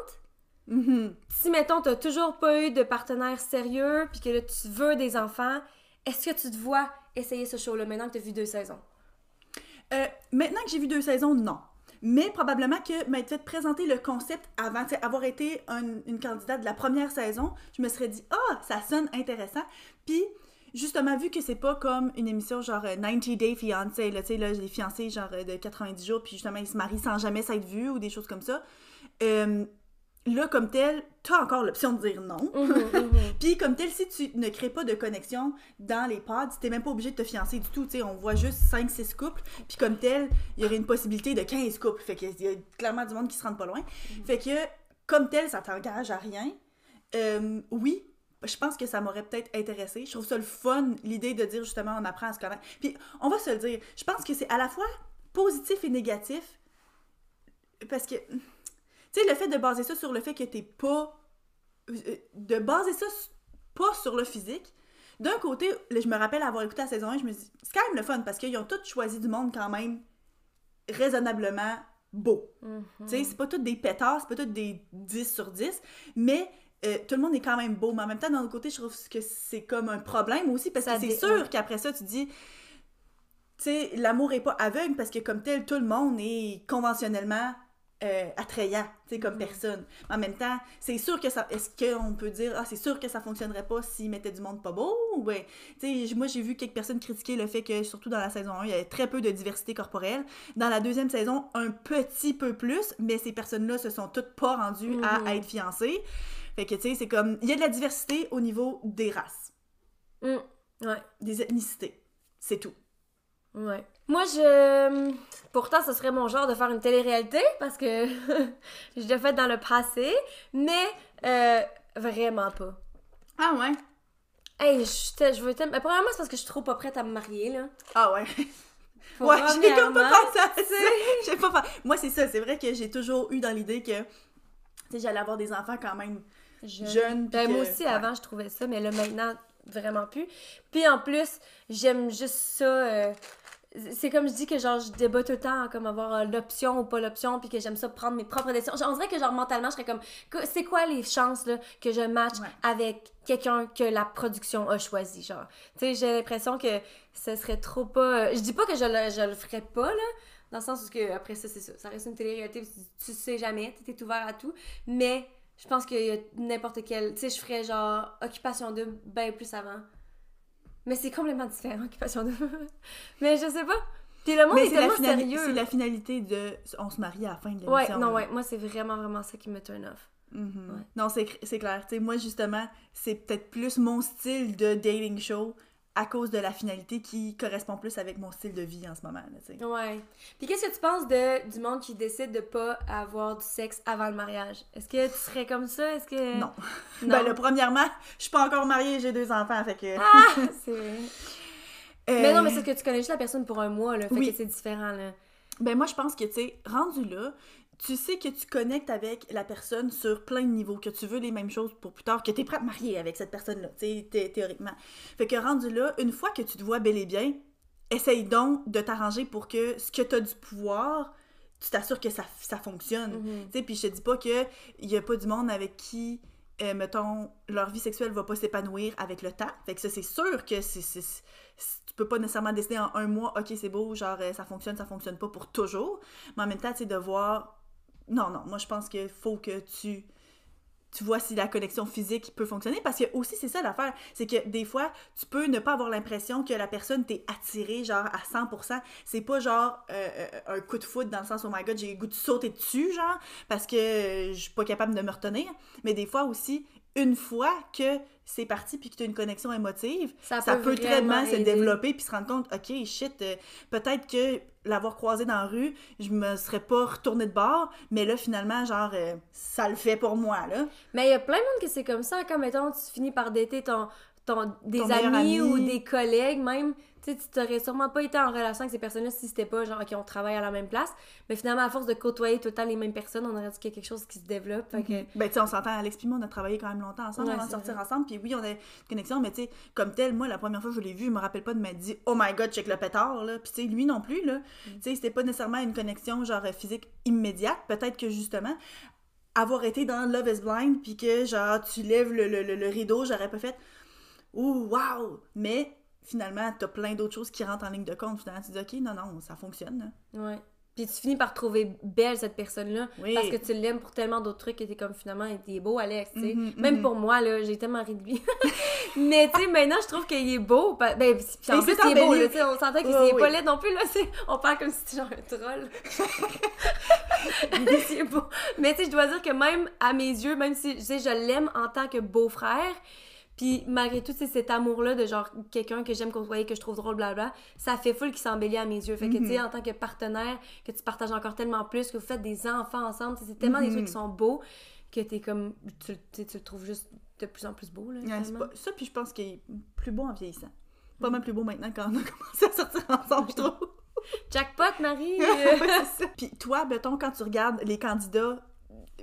Mhm. Si mettons t'as toujours pas eu de partenaire sérieux puis que là tu veux des enfants, est-ce que tu te vois essayer ce show là maintenant que t'as vu deux saisons? Euh, maintenant que j'ai vu deux saisons, non. Mais probablement que m'être fait présenter le concept avant, avoir été un- une candidate de la première saison, je me serais dit, ah, ça sonne intéressant. Puis, justement, vu que c'est pas comme une émission genre euh, 90 Day Fiancé, là, tu sais, là, j'ai fiancé genre euh, de 90 jours, puis justement, ils se marient sans jamais s'être vus ou des choses comme ça. Euh, là, comme tel, t'as encore l'option de dire non. Puis comme tel, si tu ne crées pas de connexion dans les pods, t'es même pas obligé de te fiancer du tout. tu sais, on voit juste 5-6 couples. Puis comme tel, il y aurait une possibilité de 15 couples. Fait qu'il y a clairement du monde qui se rend pas loin. Fait que comme tel, ça t'engage à rien. Euh, oui, je pense que ça m'aurait peut-être intéressé. Je trouve ça le fun, l'idée de dire justement on apprend à se connaître. Puis on va se le dire, je pense que c'est à la fois positif et négatif. Parce que, tu sais, le fait de baser ça sur le fait que t'es pas euh, de baser ça pas sur le physique. D'un côté, je me rappelle avoir écouté la saison 1, je me dis, c'est quand même le fun parce qu'ils ont tous choisi du monde quand même raisonnablement beau. Tu sais, c'est pas tous des pétards, c'est pas tous des 10 sur 10, mais euh, tout le monde est quand même beau. Mais en même temps, d'un autre côté, je trouve que c'est comme un problème aussi parce Ça que c'est sûr qu'après ça, tu dis, tu sais, l'amour est pas aveugle parce que comme tel, tout le monde est conventionnellement euh, attrayant, tu sais, comme personne. Mais en même temps, c'est sûr que ça. Est-ce qu'on peut dire, ah, c'est sûr que ça fonctionnerait pas s'ils mettaient du monde pas beau? Ou ben, tu sais, moi, j'ai vu quelques personnes critiquer le fait que, surtout dans la saison 1, il y avait très peu de diversité corporelle. Dans la deuxième saison, un petit peu plus, mais ces personnes-là se sont toutes pas rendues à être fiancées. Fait que, tu sais, c'est comme. Il y a de la diversité au niveau des races, Mm. Ouais. des ethnicités. C'est tout. Ouais. Moi, je. Pourtant, ce serait mon genre de faire une télé-réalité parce que je l'ai fait dans le passé, mais euh, vraiment pas. Ah ouais? Hey, je, je veux tellement. Premièrement, c'est parce que je suis trop pas prête à me marier, là. Ah ouais. Ouais, j'ai comme pas pensé à ça. J'ai pas pen- Moi, c'est ça. C'est vrai que j'ai toujours eu dans l'idée que, j'allais avoir des enfants quand même Je- jeunes. puis Ben, que- moi aussi, ouais. avant, je trouvais ça, mais là, maintenant, vraiment plus. Puis en plus, j'aime juste ça. euh, C'est comme je dis que genre je débat tout le temps comme avoir euh, l'option ou pas l'option puis que j'aime ça prendre mes propres décisions. Genre, On dirait que genre mentalement je serais comme que- c'est quoi les chances là que je match Ouais. avec quelqu'un que la production a choisi genre? Tu sais, j'ai l'impression que ce serait trop pas euh, je dis pas que je le je le ferais pas là dans le sens où que après ça c'est ça, ça reste une télé-réalité, tu, sais jamais, tu es ouvert à tout, mais je pense a n'importe quel, tu sais je ferais genre occupation double bien plus avant. Mais c'est complètement différent, occupation double. mais je sais pas. Puis le monde Mais est c'est la, tellement sérieux. c'est la finalité de on se marie à la fin de l'émission. Ouais, non, ouais, moi c'est vraiment, vraiment ça qui me turn off. Mhm. Ouais. Non, c'est c'est clair. Tu sais, moi, justement, c'est peut-être plus mon style de dating show à cause de la finalité qui correspond plus avec mon style de vie en ce moment. Là. Ouais. Puis qu'est-ce que tu penses de, du monde qui décide de pas avoir du sexe avant le mariage? Est-ce que tu serais comme ça? Est-ce que. Non. Non? Ben là, premièrement, je suis pas encore mariée, j'ai deux enfants, fait que... Ah! c'est. Euh, Mais non, mais c'est que tu connais juste la personne pour un mois, là. Fait Oui. que c'est différent, là. Ben moi, je pense que, tu sais, rendu là, tu sais que tu connectes avec la personne sur plein de niveaux, que tu veux les mêmes choses pour plus tard, que t'es prêt à te marier avec cette personne-là, tu sais, thé- théoriquement. Fait que rendu là, une fois que tu te vois bel et bien, essaye donc de t'arranger pour que ce que t'as du pouvoir, tu t'assures que ça, ça fonctionne. Mhm. Tu sais, puis je te dis pas que il y a pas du monde avec qui, euh, mettons, leur vie sexuelle va pas s'épanouir avec le temps. Fait que ça, c'est sûr que c'est- tu peux pas nécessairement décider en un mois, ok, c'est beau, genre, euh, ça fonctionne, ça fonctionne pas pour toujours. Mais en même temps, tu sais, de voir... Non, non, moi, je pense qu'il faut que tu... Tu vois si la connexion physique peut fonctionner. Parce que aussi, c'est ça l'affaire. C'est que des fois, tu peux ne pas avoir l'impression que la personne t'est attirée, genre, à 100%. C'est pas genre euh, euh, un coup de foot dans le sens, oh my god, j'ai le goût de sauter dessus, genre, parce que euh, je suis pas capable de me retenir. Mais des fois aussi, une fois que c'est parti puis que tu as une connexion émotive, Ça ça, peut peut, très bien se développer puis se rendre compte, OK, shit, euh, peut-être que l'avoir croisé dans la rue, je me serais pas retournée de bord, mais là, finalement, genre, euh, ça le fait pour moi, là. Mais il y a plein de monde que c'est comme ça. Quand, mettons, tu finis par dater ton, ton, des Ton amis ami. ou des collègues même, tu sais, tu t'aurais sûrement pas été en relation avec ces personnes-là si c'était pas genre, OK, on travaille à la même place. Mais finalement, à force de côtoyer tout le temps les mêmes personnes, on aurait dit qu'il y a quelque chose qui se développe. Fait que... Ben, tu sais, on s'entend, Alex puis moi, on a travaillé quand même longtemps ensemble Ouais, avant de sortir vrai. ensemble. Puis oui, on a une connexion, mais tu sais, comme tel, moi, la première fois que je l'ai vu, je me rappelle pas de m'être dit, oh my god, check le pétard, là. Puis tu sais, lui non plus, là. Mm. Tu sais, c'était pas nécessairement une connexion, genre, physique immédiate. Peut-être que justement, avoir été dans Love is Blind, puis que, genre, tu lèves le, le- le- le rideau, j'aurais pas fait, ouh, wow! Mais finalement, t'as plein d'autres choses qui rentrent en ligne de compte. Finalement, tu dis, ok, non, non, ça fonctionne. là. Ouais. Puis tu finis par trouver belle cette personne-là. Oui. Parce que tu l'aimes pour tellement d'autres trucs que t'es comme finalement, il est beau, Alex, tu sais. Mhm, Même pour moi, là, j'ai tellement ri de lui. Mais tu sais, maintenant, je trouve qu'il est beau. Ben, puis en plus, il est beau, là, tu. On s'entend qu'il Ouais, est pas laid non plus, là. c'est- On parle comme si c'était genre un troll. Mais c'est beau. Mais tu sais, je dois dire que même à mes yeux, même si, tu sais, je l'aime en tant que beau-frère, puis malgré tout, c'est cet amour-là de genre quelqu'un que j'aime côtoyer, que je trouve drôle, blabla, ça fait full qui s'embellit à mes yeux. Fait que, tu sais, Mhm. en tant que partenaire, que tu partages encore tellement plus, que vous faites des enfants ensemble, c'est tellement des Mhm. trucs qui sont beaux que t'es comme. Tu, tu le trouves juste de plus en plus beau, là. Ouais, pas- Ça, puis je pense qu'il est plus beau en vieillissant. Pas mal plus beau maintenant quand on a commencé à sortir ensemble, je trouve. Jackpot, Marie! Ouais. Puis toi, mettons, quand tu regardes les candidats,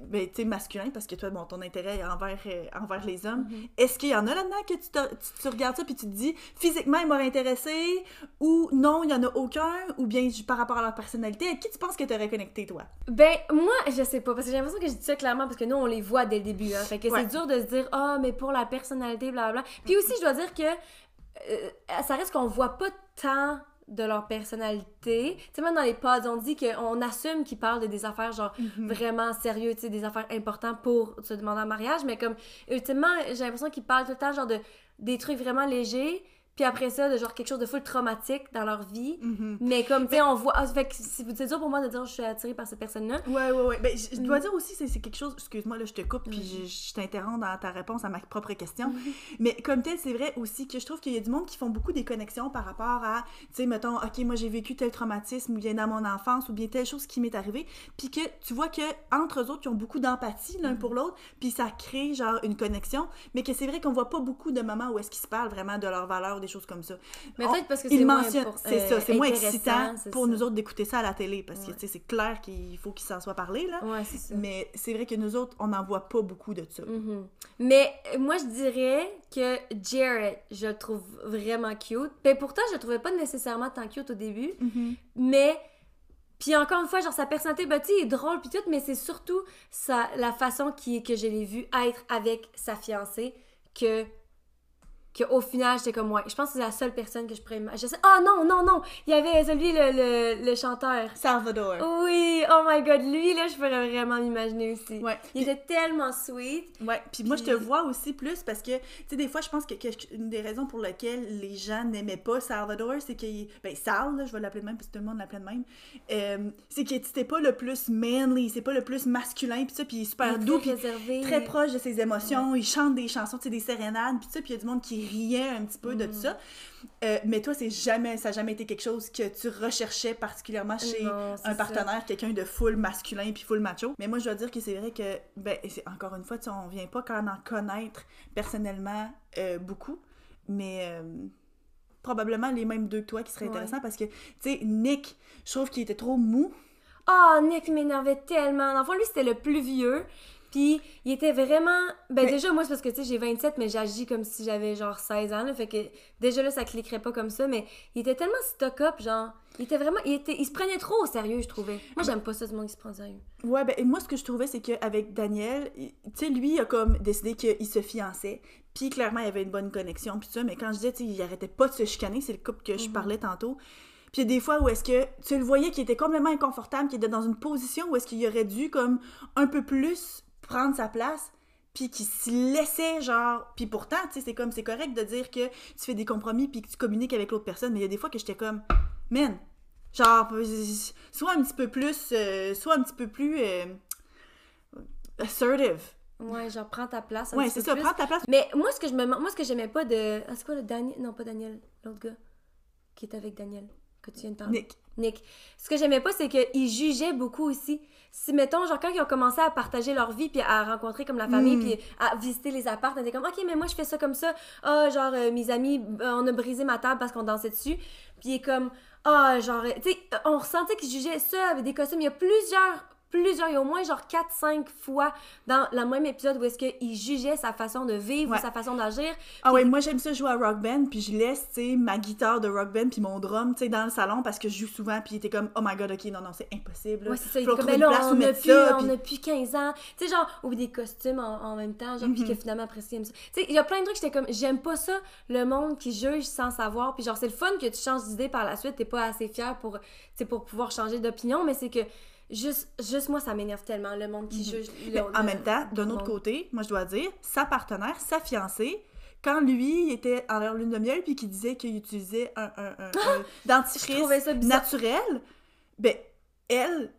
ben, tu sais, masculins, parce que toi, bon, ton intérêt est envers, euh, envers les hommes, Mhm. est-ce qu'il y en a là-dedans que tu, tu, tu regardes ça puis tu te dis, physiquement, il m'aurait intéressé, ou non, il y en a aucun, ou bien par rapport à leur personnalité, à qui tu penses que tu aurais connecté, toi? Ben, moi, je sais pas, parce que j'ai l'impression que je dis ça clairement, parce que nous, on les voit dès le début, hein. Fait que Ouais. c'est dur de se dire, ah, mais pour la personnalité, blablabla. Puis aussi, je dois dire que euh, ça reste qu'on voit pas tant de leur personnalité. Tu sais, même dans les pods, on dit qu'on assume qu'ils parlent de des affaires, genre, vraiment sérieux, tu sais, des affaires importantes pour se demander en mariage, mais comme, ultimement, j'ai l'impression qu'ils parlent tout le temps, genre, de des trucs vraiment légers, puis après ça, de genre quelque chose de full traumatique dans leur vie. Mais comme, tu sais, on voit. Ah, fait que c'est dur pour moi de dire je suis attirée par cette personne-là. Ouais, ouais, ouais. Ben, je, dois Mm. dire aussi, c'est quelque chose. Excuse-moi, là, je te coupe, puis je, je t'interromps dans ta réponse à ma propre question. Mais comme tel, c'est vrai aussi que je trouve qu'il y a du monde qui font beaucoup des connexions par rapport à, tu sais, mettons, OK, moi, j'ai vécu tel traumatisme, ou bien dans mon enfance, ou bien telle chose qui m'est arrivée. Puis que tu vois que entre eux autres, ils ont beaucoup d'empathie l'un Mm-hmm. pour l'autre, puis ça crée, genre, une connexion. Mais que c'est vrai qu'on voit pas beaucoup de moments où est-ce qu'ils se parlent vraiment de leurs valeurs des choses comme ça. Mais peut-être parce que c'est moins c'est euh, ça, c'est moins excitant pour ça. nous autres d'écouter ça à la télé, parce que, Ouais. c'est clair qu'il faut qu'ils s'en soient parlé, là. Ouais, c'est ça. Mais c'est vrai que nous autres, on n'en voit pas beaucoup de ça. Mhm. Mais euh, moi, je dirais que Jared, je le trouve vraiment cute. Ben pourtant, je le trouvais pas nécessairement tant cute au début. Mais, puis encore une fois, genre sa personnalité, ben tu sais, il est drôle puis tout, mais c'est surtout sa, la façon qui, que je l'ai vu être avec sa fiancée que que au final j'étais comme ouais je pense que c'est la seule personne que je pourrais imaginer je sais oh non non non il y avait celui le, le, le chanteur Salvador. oui oh my god lui là je pourrais vraiment m'imaginer aussi Ouais. il était tellement sweet Ouais, puis moi je te vois aussi plus parce que, tu sais, des fois je pense que, que une des raisons pour lesquelles les gens n'aimaient pas Salvador, c'est qu'il. Ben, Sal, là, je vais l'appeler de même parce que tout le monde l'appelait de même. euh, c'est que c'était pas le plus manly, c'est pas le plus masculin, puis ça, puis il est super Il est doux, très puis réservé. très proche de ses émotions, il chante des chansons, tu sais, des sérénades, puis ça, puis il y a du monde qui riait un petit peu de Mm. tout ça. Euh, mais toi, c'est jamais, ça n'a jamais été quelque chose que tu recherchais particulièrement chez Non, un partenaire, quelqu'un de full masculin puis full macho. Mais moi, je dois dire que c'est vrai que, ben, c'est- encore une fois, tu sais, on vient pas quand en connaître personnellement euh, beaucoup, mais euh, probablement les mêmes deux que toi qui seraient Ouais. intéressants parce que, tu sais, Nick, je trouve qu'il était trop mou. Oh, Nick m'énervait tellement. Dans le fond, lui, c'était le plus vieux. Puis, il était vraiment. Ben, Mais- déjà, moi, c'est parce que, tu sais, j'ai 27, mais j'agis comme si j'avais genre 16 ans. Là, fait que, déjà, là, ça cliquerait pas comme ça. Mais il était tellement stock-up, genre. Il était vraiment. Il, était... il se prenait trop au sérieux, je trouvais. Moi, j'aime pas ça, du monde qui se prend au sérieux. Ouais, ben, et moi, ce que je trouvais, c'est qu'avec Daniel, tu sais, lui, il a comme décidé qu'il se fiançait. Puis clairement, il y avait une bonne connexion, puis ça. Mais quand je disais, tu sais, il arrêtait pas de se chicaner, c'est le couple que je Mhm. parlais tantôt. Puis des fois où est-ce que tu le voyais qu'il était complètement inconfortable, qu'il était dans une position où est-ce qu'il aurait dû, comme, un peu plus prendre sa place, puis qu'il se laissait, genre... Puis pourtant, tu sais, c'est comme, c'est correct de dire que tu fais des compromis puis que tu communiques avec l'autre personne, mais il y a des fois que j'étais comme, man, genre, soit un petit peu plus, euh, soit un petit peu plus... euh, assertive. Ouais, genre, prends ta place. Ouais, c'est ça, plus. prends ta place. Mais moi, ce que je me moi, ce que j'aimais pas de. Ah, c'est quoi le Daniel Non, pas Daniel, l'autre gars qui est avec Daniel, que tu viens de parler? Nick. Nick. Ce que j'aimais pas, c'est qu'ils jugeaient beaucoup aussi. Si, mettons, genre, quand ils ont commencé à partager leur vie, puis à rencontrer comme la famille, Mm. puis à visiter les apparts, on était comme, OK, mais moi, je fais ça comme ça. Ah, genre, euh, mes amis, euh, on a brisé ma table parce qu'on dansait dessus. Puis il est comme, ah, genre, tu sais, on ressentait qu'ils jugeaient ça avec des costumes. Il y a plusieurs, plusieurs, il y a au moins genre 4-5 fois dans le même épisode où est-ce qu'il jugeait sa façon de vivre Ouais. ou sa façon d'agir. Ah ouais, moi j'aime ça jouer à Rock Band, puis je laisse, tu sais, ma guitare de Rock Band puis mon drum, tu sais, dans le salon parce que je joue souvent, puis il était comme, oh my god, ok, non, non, c'est impossible. Ouais, c'est ça. Il comme, ben là, on a, mettre plus, on a plus 15 ans. Tu sais, genre, ou des costumes en, en même temps, genre, puis Mhm. que finalement, après, ça, il ça. Tu sais, il y a plein de trucs, j'étais comme, j'aime pas ça, le monde qui juge sans savoir. Puis genre, c'est le fun que tu changes d'idée par la suite, t'es pas assez fier pour, pour pouvoir changer d'opinion, mais c'est que juste, juste moi, ça m'énerve tellement, le monde qui juge. Mhm. Mais le- en le- même temps, d'un autre côté, moi je dois dire, sa partenaire, sa fiancée, quand lui était en leur lune de miel puis qu'il disait qu'il utilisait un, un, un- un dentifrice naturel, ben elle,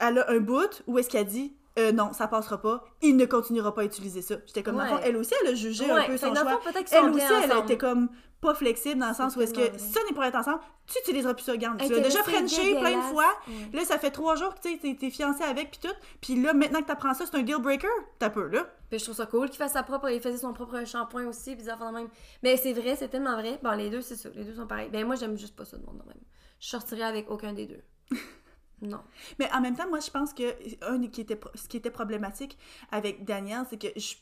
elle a un bout où est-ce qu'elle dit euh, non, ça passera pas, il ne continuera pas à utiliser ça. J'étais comme, dans le fond, Ouais. elle aussi, elle a jugé un peu son choix. fond, Elle aussi, bien elle a ensemble. été comme pas flexible dans le sens où est-ce que si ça n'est pour être ensemble, tu utiliseras plus ça. Regarde, Hey, tu l'as déjà frenché plein de fois. Là, ça fait trois jours que tu t'es- t'es fiancé avec puis tout. Puis là, maintenant que t'apprends ça, c'est un deal breaker. T'as peu, là. Puis je trouve ça cool qu'il fasse sa propre, il faisait son propre shampoing aussi, puis des affaires de même. Mais c'est vrai, c'est tellement vrai. Bon, les deux, c'est ça, les deux sont pareils. Ben moi, j'aime juste pas ça de monde de même. Je sortirais avec aucun des deux. non. Mais en même temps, moi, je pense que un qui était, ce qui était problématique avec Daniel, c'est que je,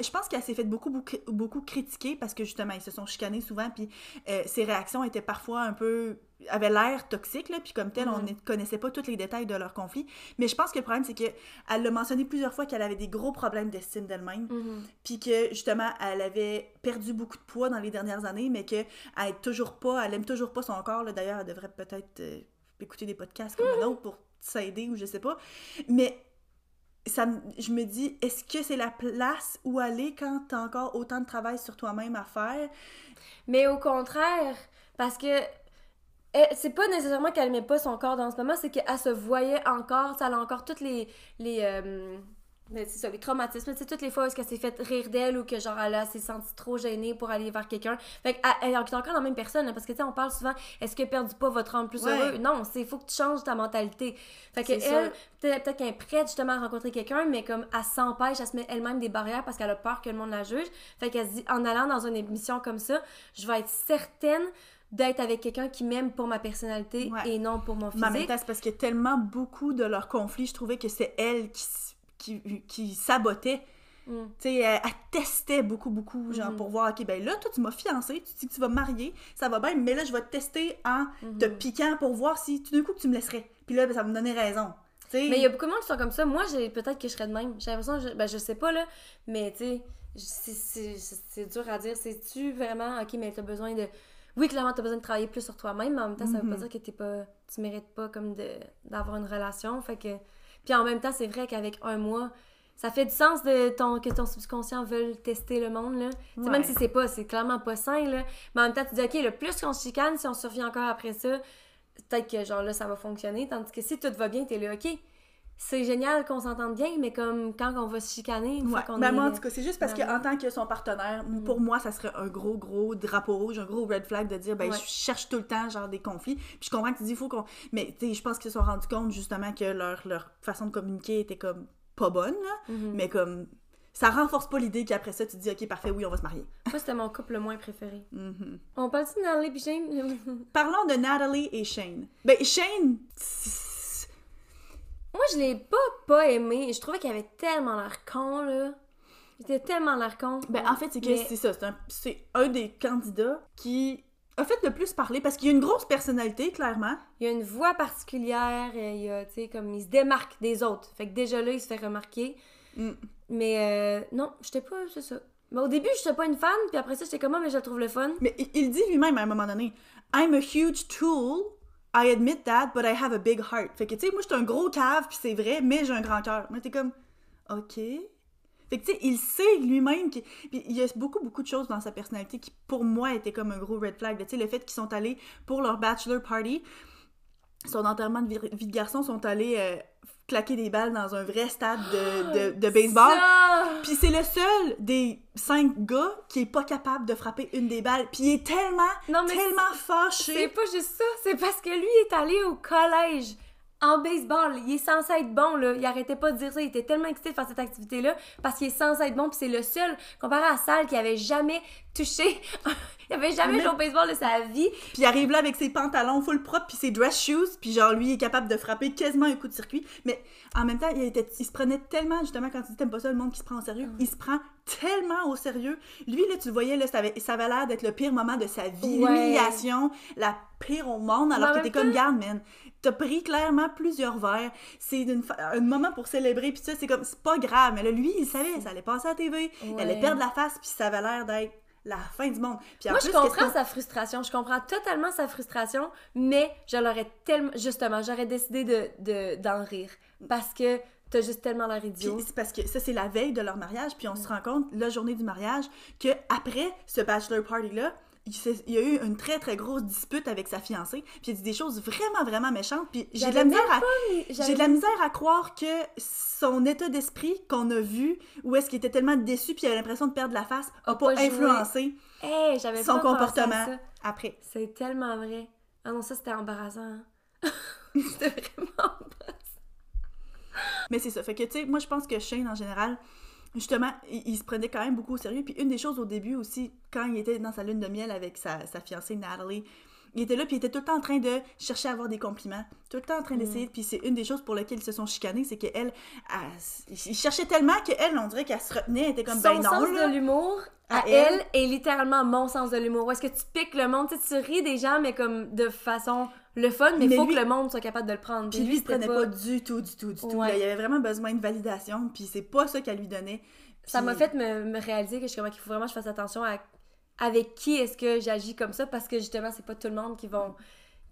je pense qu'elle s'est fait beaucoup, beaucoup, beaucoup critiquer parce que justement, ils se sont chicanés souvent, puis euh, ses réactions étaient parfois un peu. avaient l'air toxiques, là, puis comme tel, on Mhm. ne connaissait pas tous les détails de leur conflit. Mais je pense que le problème, c'est qu'elle l'a mentionné plusieurs fois qu'elle avait des gros problèmes d'estime d'elle-même. Mhm. puis que justement elle avait perdu beaucoup de poids dans les dernières années mais que elle est toujours pas elle aime toujours pas son corps là. d'ailleurs elle devrait peut-être euh, écouter des podcasts comme le nôtre pour s'aider ou je sais pas mais je me dis est-ce que c'est la place où aller quand t'as encore autant de travail sur toi-même à faire? Mais au contraire, parce que elle- c'est pas nécessairement qu'elle met pas son corps dans ce moment, c'est qu'elle se voyait encore, ça a encore toutes les les euh, ben, c'est ça, les traumatismes, tu sais, toutes les fois où est-ce qu'elle s'est fait rire d'elle ou que genre elle s'est sentie trop gênée pour aller vers quelqu'un. Fait qu'elle elle est encore la même personne, là, parce que tu sais, on parle souvent, est-ce que perdu pas votre rendre plus Ouais. heureux? Non, c'est faut que tu changes ta mentalité. Fait que C'est elle, peut-être peut-être qu'elle est prête justement à rencontrer quelqu'un, mais comme elle s'empêche, elle se met elle-même des barrières parce qu'elle a peur que le monde la juge. Fait qu'elle se dit, en allant dans une émission comme ça, je vais être certaine d'être avec quelqu'un qui m'aime pour ma personnalité Ouais. et non pour mon mais physique. temps c'est parce que tellement beaucoup de leurs conflits je trouvais que c'est elle qui, qui, qui sabotait Mm. Tu sais, elle, elle testait beaucoup, beaucoup, genre, Mhm. pour voir, OK, ben là, toi, tu m'as fiancé, tu dis que tu vas me marier, ça va bien, mais là, je vais te tester en te Mhm. piquant pour voir si, tout d'un coup, tu me laisserais. Puis là, ben, ça va me donner raison. Mais il y a beaucoup de monde qui sont comme ça. Moi, peut-être que je serais de même. J'ai l'impression, je, ben, je sais pas, là, mais tu sais, c'est- dur à dire. C'est-tu vraiment, ok, mais t'as besoin de. Oui, clairement, t'as besoin de travailler plus sur toi-même, mais en même temps, ça veut pas Mhm. dire que t'es pas. Tu mérites pas comme de d'avoir une relation. Fait que. Puis en même temps, c'est vrai qu'avec un mois, ça fait du sens de ton, que ton subconscient veuille tester le monde, là. Ouais. Même si c'est pas, c'est clairement pas sain, là. Mais en même temps, tu dis, ok, le plus qu'on se chicane, si on survit encore après ça, peut-être que genre là, ça va fonctionner. Tandis que si tout va bien, t'es là, ok, c'est génial qu'on s'entende bien, mais comme quand on va se chicaner, une Ouais. fois qu'on Ben, est... moi, en tout cas, c'est juste parce qu'en tant que son partenaire, pour moi, ça serait un gros, gros drapeau rouge, un gros red flag de dire, ben, Ouais. je cherche tout le temps, genre, des conflits. Puis je comprends que tu dis, il faut qu'on. Mais, tu sais, je pense qu'ils se sont rendus compte, justement, que leur, leur façon de communiquer était comme pas bonne, là. Mhm. Mais comme. Ça renforce pas l'idée qu'après ça, tu te dis, OK, parfait, oui, on va se marier. Moi, c'était mon couple le moins préféré. Mhm. On parle-tu de Natalie puis Shane? Parlons de Natalie et Shane. Ben, Shane. Moi, je l'ai pas pas aimé. Je trouvais qu'il avait tellement l'air con, là. Il était tellement l'air con. Ben, en fait, c'est que Mais- c'est ça. C'est un, des candidats qui a fait le plus parler parce qu'il a une grosse personnalité, clairement. Il a une voix particulière, euh, il a, tu sais, comme, il se démarque des autres. Fait que déjà là, il se fait remarquer. Mm. Mais euh, non, j'étais pas, c'est ça. Mais au début, j'étais pas une fan, puis après ça, j'étais comme, Ah, mais je trouve le fun. Mais il, il dit lui-même à un moment donné I'm a huge tool. I admit that, but I have a big heart. Fait que, tu sais, moi, je suis un gros cave, puis c'est vrai, mais j'ai un grand cœur. Moi, t'es comme, OK. Fait que, tu sais, il sait lui-même puis il y a beaucoup, beaucoup de choses dans sa personnalité qui, pour moi, étaient comme un gros red flag. Tu sais, le fait qu'ils sont allés pour leur bachelor party, son enterrement de vie de garçon sont allés euh, claquer des balles dans un vrai stade de, de, de baseball. Ça! Puis c'est le seul des cinq gars qui est pas capable de frapper une des balles. Puis il est tellement, Non, mais tellement C'est fâché. pas juste ça, c'est parce que lui est allé au collège en baseball. Il est censé être bon, là. Il arrêtait pas de dire ça. Il était tellement excité de faire cette activité-là parce qu'il est censé être bon. Puis c'est le seul, comparé à Sal, qui avait jamais touché. il avait jamais Mais- joué au baseball de sa vie. Puis il arrive là avec ses pantalons full propres puis ses dress shoes, puis genre lui est capable de frapper quasiment un coup de circuit, mais en même temps il, était, il se prenait tellement justement quand tu dis t'aimes pas ça le monde qui se prend au sérieux, Mm. il se prend tellement au sérieux. Lui là tu le voyais là ça avait, ça avait l'air d'être le pire moment de sa vie, Ouais. l'humiliation, la pire au monde alors que t'es comme garde man. T'as pris clairement plusieurs verres. C'est fa- un moment pour célébrer. Puis ça, c'est comme, c'est pas grave. Mais là, lui, il savait, ça allait passer à la TV. Il allait Ouais. perdre la face, puis ça avait l'air d'être la fin du monde. Puis Moi, plus, je comprends sa frustration. Je comprends totalement sa frustration, mais je l'aurais tellement. Justement, j'aurais décidé de, de- d'en rire. Parce que t'as juste tellement l'air idiot. c'est parce que ça, c'est la veille de leur mariage, puis on se rend compte, la journée du mariage, que après ce bachelor party-là, il, y a eu une très très grosse dispute avec sa fiancée, puis il a dit des choses vraiment vraiment méchantes, puis j'ai de la misère à... J'ai de la misère à croire que son état d'esprit qu'on a vu, où est-ce qu'il était tellement déçu puis il avait l'impression de perdre la face, a pas influencé Hey, son pas comportement ça. après. C'est tellement vrai. Ah non, ça c'était embarrassant. hein. c'était vraiment embarrassant. Mais c'est ça. Fait que, tu sais, moi, je pense que Shane, en général, justement, il, il se prenait quand même beaucoup au sérieux. Puis une des choses au début aussi, quand il était dans sa lune de miel avec sa, sa fiancée Natalie, il était là, puis il était tout le temps en train de chercher à avoir des compliments, tout le temps en train d'essayer. Puis c'est une des choses pour lesquelles ils se sont chicanés, c'est qu'elle, elle- il cherchait tellement qu'elle, on dirait qu'elle se retenait, elle était comme, Son ben non, sens là. de l'humour à, elle, elle. est littéralement mon sens de l'humour. Où est-ce que tu piques le monde, tu sais, tu ris des gens, mais comme de façon le fun, mais il faut lui- que le monde soit capable de le prendre. Puis lui, il se c'était prenait pas... du tout, du tout, du tout. Là. il avait vraiment besoin de validation, puis c'est pas ça qu'elle lui donnait. Ça m'a fait me, me réaliser que je suis comme qu'il faut vraiment que je fasse attention à avec qui est-ce que j'agis comme ça parce que justement c'est pas tout le monde qui vont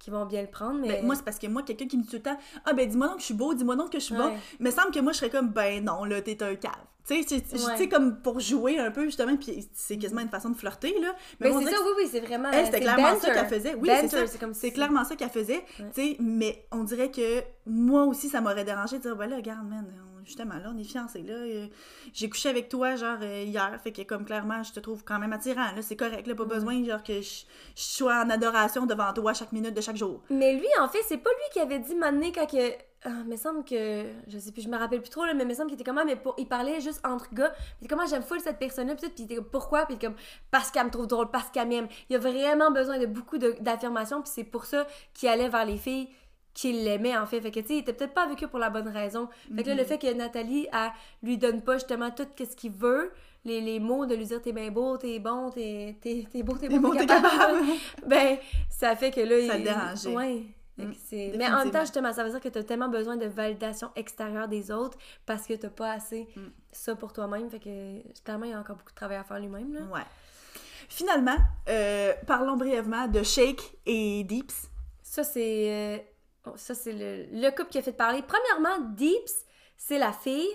qui vont bien le prendre mais Ben, moi, c'est parce que moi, quelqu'un qui me dit tout le temps Ah, ben, dis-moi donc que je suis beau, dis-moi donc que je suis bon. Ouais. Me semble que moi, je serais comme Ben non, là, t'es un cave. Tu sais, Ouais. comme pour jouer un peu, justement, puis c'est quasiment une façon de flirter, là. mais on c'est ça que oui oui c'est vraiment Elle, c'était clairement ça qu'elle faisait. Oui, c'est c'est clairement ça qu'elle faisait. Tu sais, mais on dirait que moi aussi, ça m'aurait dérangé de dire Ben là, regarde, man, on- justement, là, on est fiancés, là. euh, J'ai couché avec toi, genre, euh, hier. Fait que, comme, clairement, je te trouve quand même attirant, là. C'est correct, là. Pas besoin, genre, que je, je sois en adoration devant toi chaque minute de chaque jour. mais lui en fait c'est pas lui qui avait dit maintenant quand que ah, il me semble que je sais plus je me rappelle plus trop là, mais il me semble qu'il était comment mais pour, il parlait juste entre gars puis comment j'aime full cette personne là puis il était comme pourquoi puis comme parce qu'elle me trouve drôle parce qu'elle m'aime il a vraiment besoin de beaucoup d'affirmations puis c'est pour ça qu'il allait vers les filles qu'il l'aimait en fait fait que tu sais il était peut-être pas avec eux pour la bonne raison fait que là le fait que Nathalie elle, lui donne pas justement tout ce qu'il veut les, les mots de lui dire t'es bien beau t'es bon t'es t'es t'es beau t'es bon t'es capable capable. ben ça fait que là Ça il le dérangeait. ouais Mm, Mais en même temps, justement, ça veut dire que tu as tellement besoin de validation extérieure des autres parce que tu pas assez Mm. ça pour toi-même. Fait que clairement, il y a encore beaucoup de travail à faire lui-même. Là. Ouais. Finalement, euh, parlons brièvement de Shake et Deeps. Ça, c'est euh, oh, ça c'est le, le couple qui a fait parler. Premièrement, Deeps, c'est la fille.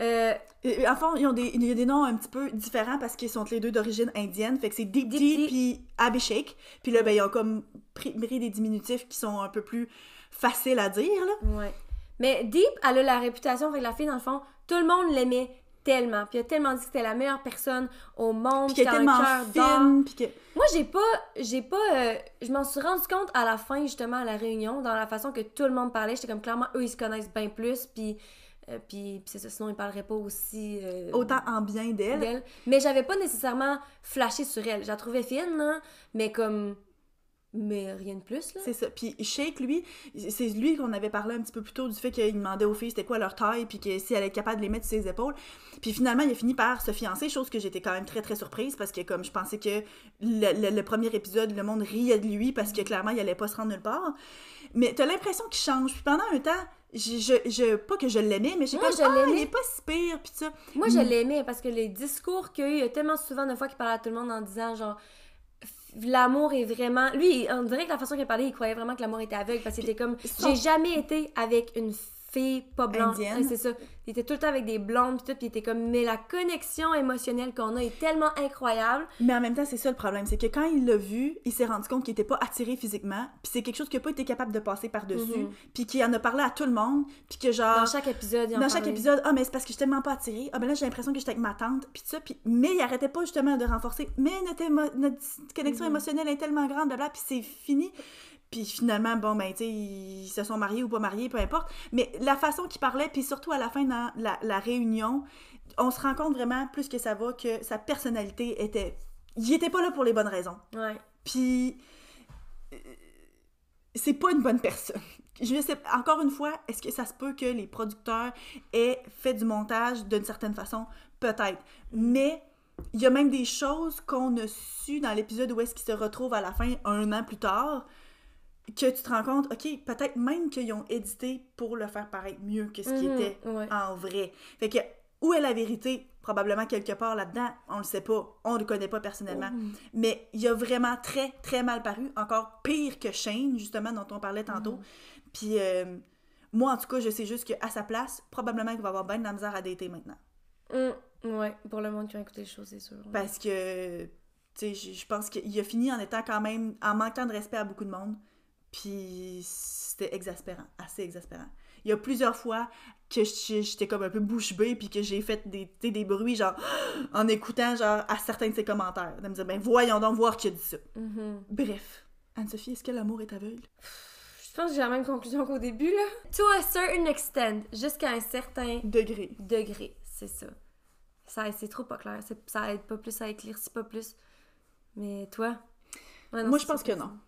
Euh, Euh, En fond, ils ont des, il y a des noms un petit peu différents parce qu'ils sont les deux d'origine indienne. Fait que c'est Deep Tea. puis Abhishek. Puis là, ben, ils ont comme pris, pris des diminutifs qui sont un peu plus faciles à dire, là. ouais. Mais Deep, elle a la réputation, avec la fille, dans le fond, tout le monde l'aimait tellement. Puis elle a tellement dit que c'était la meilleure personne au monde. Puis qu'elle a un tellement fine. Puis que... Moi, j'ai pas. J'ai pas. euh, je m'en suis rendu compte à la fin, justement, à la réunion, dans la façon que tout le monde parlait. J'étais comme clairement, eux, ils se connaissent bien plus. Puis. euh, puis, puis c'est ça, sinon ils parleraient pas aussi euh, Autant en bien d'elle. Mais j'avais pas nécessairement flashé sur elle. Je la trouvais fine, là, mais comme. Mais rien de plus, là. C'est ça. Puis Shake, lui, c'est lui qu'on avait parlé un petit peu plus tôt du fait qu'il demandait aux filles c'était quoi leur taille, puis que si elle était capable de les mettre sur ses épaules. Puis finalement, il a fini par se fiancer, chose que j'étais quand même très très surprise parce que comme je pensais que le, le- le premier épisode, le monde riait de lui parce que clairement, il allait pas se rendre nulle part. Mais t'as l'impression qu'il change. Puis pendant un temps, je, je, je- pas que je l'aimais, mais j'ai comme je ah, il est pas si pire, puis ça. Moi, je Mm. l'aimais parce que les discours qu'il y a eu, il y a tellement souvent de fois qu'il parlait à tout le monde en disant genre l'amour est vraiment lui on dirait que la façon qu'il parlait il croyait vraiment que l'amour était aveugle parce qu'il était comme j'ai jamais été avec une filles pas. Ouais, c'est ça. Il était tout le temps avec des blondes pis tout, pis il était comme mais la connexion émotionnelle qu'on a est tellement incroyable. Mais en même temps, c'est ça le problème, c'est que quand il l'a vu, il s'est rendu compte qu'il était pas attiré physiquement, puis c'est quelque chose qu'il a pas été capable de passer par-dessus, Mhm. puis qu'il en a parlé à tout le monde, puis que genre... Dans chaque épisode, il en Dans chaque épisode, ah, mais c'est parce que je suis tellement pas attirée. Ah, ben là, j'ai l'impression que j'étais avec ma tante, puis tout ça. Puis, mais il arrêtait pas justement de renforcer. Mais notre, émo- notre connexion Mhm. émotionnelle est tellement grande, là, puis c'est fini. Puis finalement, bon, ben, tu sais, ils se sont mariés ou pas mariés, peu importe. Mais la façon qu'il parlait, puis surtout à la fin, dans la, la réunion, on se rend compte vraiment, plus que ça va, que sa personnalité était. Il était pas là pour les bonnes raisons. Ouais. Puis euh, c'est pas une bonne personne. Je sais encore une fois, est-ce que ça se peut que les producteurs aient fait du montage d'une certaine façon? Peut-être. Mais il y a même des choses qu'on a su dans l'épisode où est-ce qu'ils se retrouvent à la fin un an plus tard que tu te rends compte, OK, peut-être même qu'ils ont édité pour le faire paraître mieux que ce qui Mhm, était ouais. en vrai. Fait que où est la vérité? Probablement quelque part là-dedans, on le sait pas, on le connaît pas personnellement. Mhm. Mais il a vraiment très, très mal paru. Encore pire que Shane, justement, dont on parlait tantôt. Puis euh, moi, en tout cas, je sais juste qu'à sa place, probablement qu'il va avoir bien de la misère à dater maintenant. Hum, ouais, pour le monde qui a écouté les choses, c'est sûr. Parce que, tu sais, je je pense qu'il a fini en étant quand même, en manquant de respect à beaucoup de monde. Puis c'était exaspérant, assez exaspérant. Il y a plusieurs fois que j'étais comme un peu bouche bée, puis que j'ai fait des, des bruits, genre, en écoutant, genre, à certains de ses commentaires. De me dire, ben voyons donc voir qui a dit ça. Mhm. Bref. Anne-Sophie, est-ce que l'amour est aveugle? Je pense que j'ai la même conclusion qu'au début, là. To a certain extent, jusqu'à un certain Degré. degré, c'est ça. Ça, c'est trop pas clair. Ça aide pas plus, ça éclaircit pas plus. Mais toi? Ouais, non, Moi, je pense ça que non.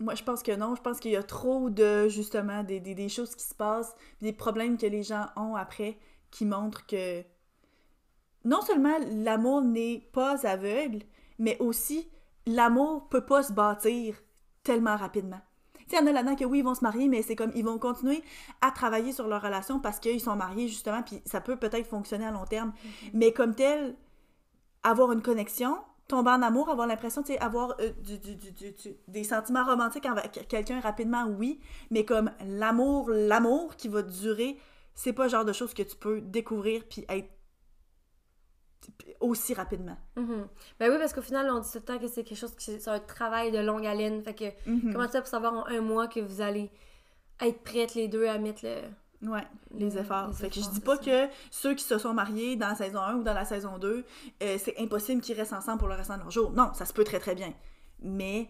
Moi, je pense que non. Je pense qu'il y a trop de, justement, des, des, des choses qui se passent, des problèmes que les gens ont après qui montrent que non seulement l'amour n'est pas aveugle, mais aussi l'amour peut pas se bâtir tellement rapidement. Tu sais, il y en a là-dedans que oui, ils vont se marier, mais c'est comme ils vont continuer à travailler sur leur relation parce qu'ils sont mariés, justement, puis ça peut peut-être fonctionner à long terme. Mais comme tel, avoir une connexion, tomber en amour, avoir l'impression, tu sais, avoir euh, du, du- du- des sentiments romantiques avec quelqu'un rapidement, oui, mais comme l'amour, l'amour qui va durer, c'est pas le genre de choses que tu peux découvrir puis être aussi rapidement. Mhm. Ben oui, parce qu'au final, on dit tout le temps que c'est quelque chose qui c'est un travail de longue haleine. Fait que Mhm. comment tu fais pour savoir en un mois que vous allez être prêtes les deux à mettre le. Ouais, les Le- efforts. les fait que je dis pas que ceux qui se sont mariés dans la saison 1 ou dans la saison 2, euh, c'est impossible qu'ils restent ensemble pour le restant de leur jour. Non, ça se peut très très bien. Mais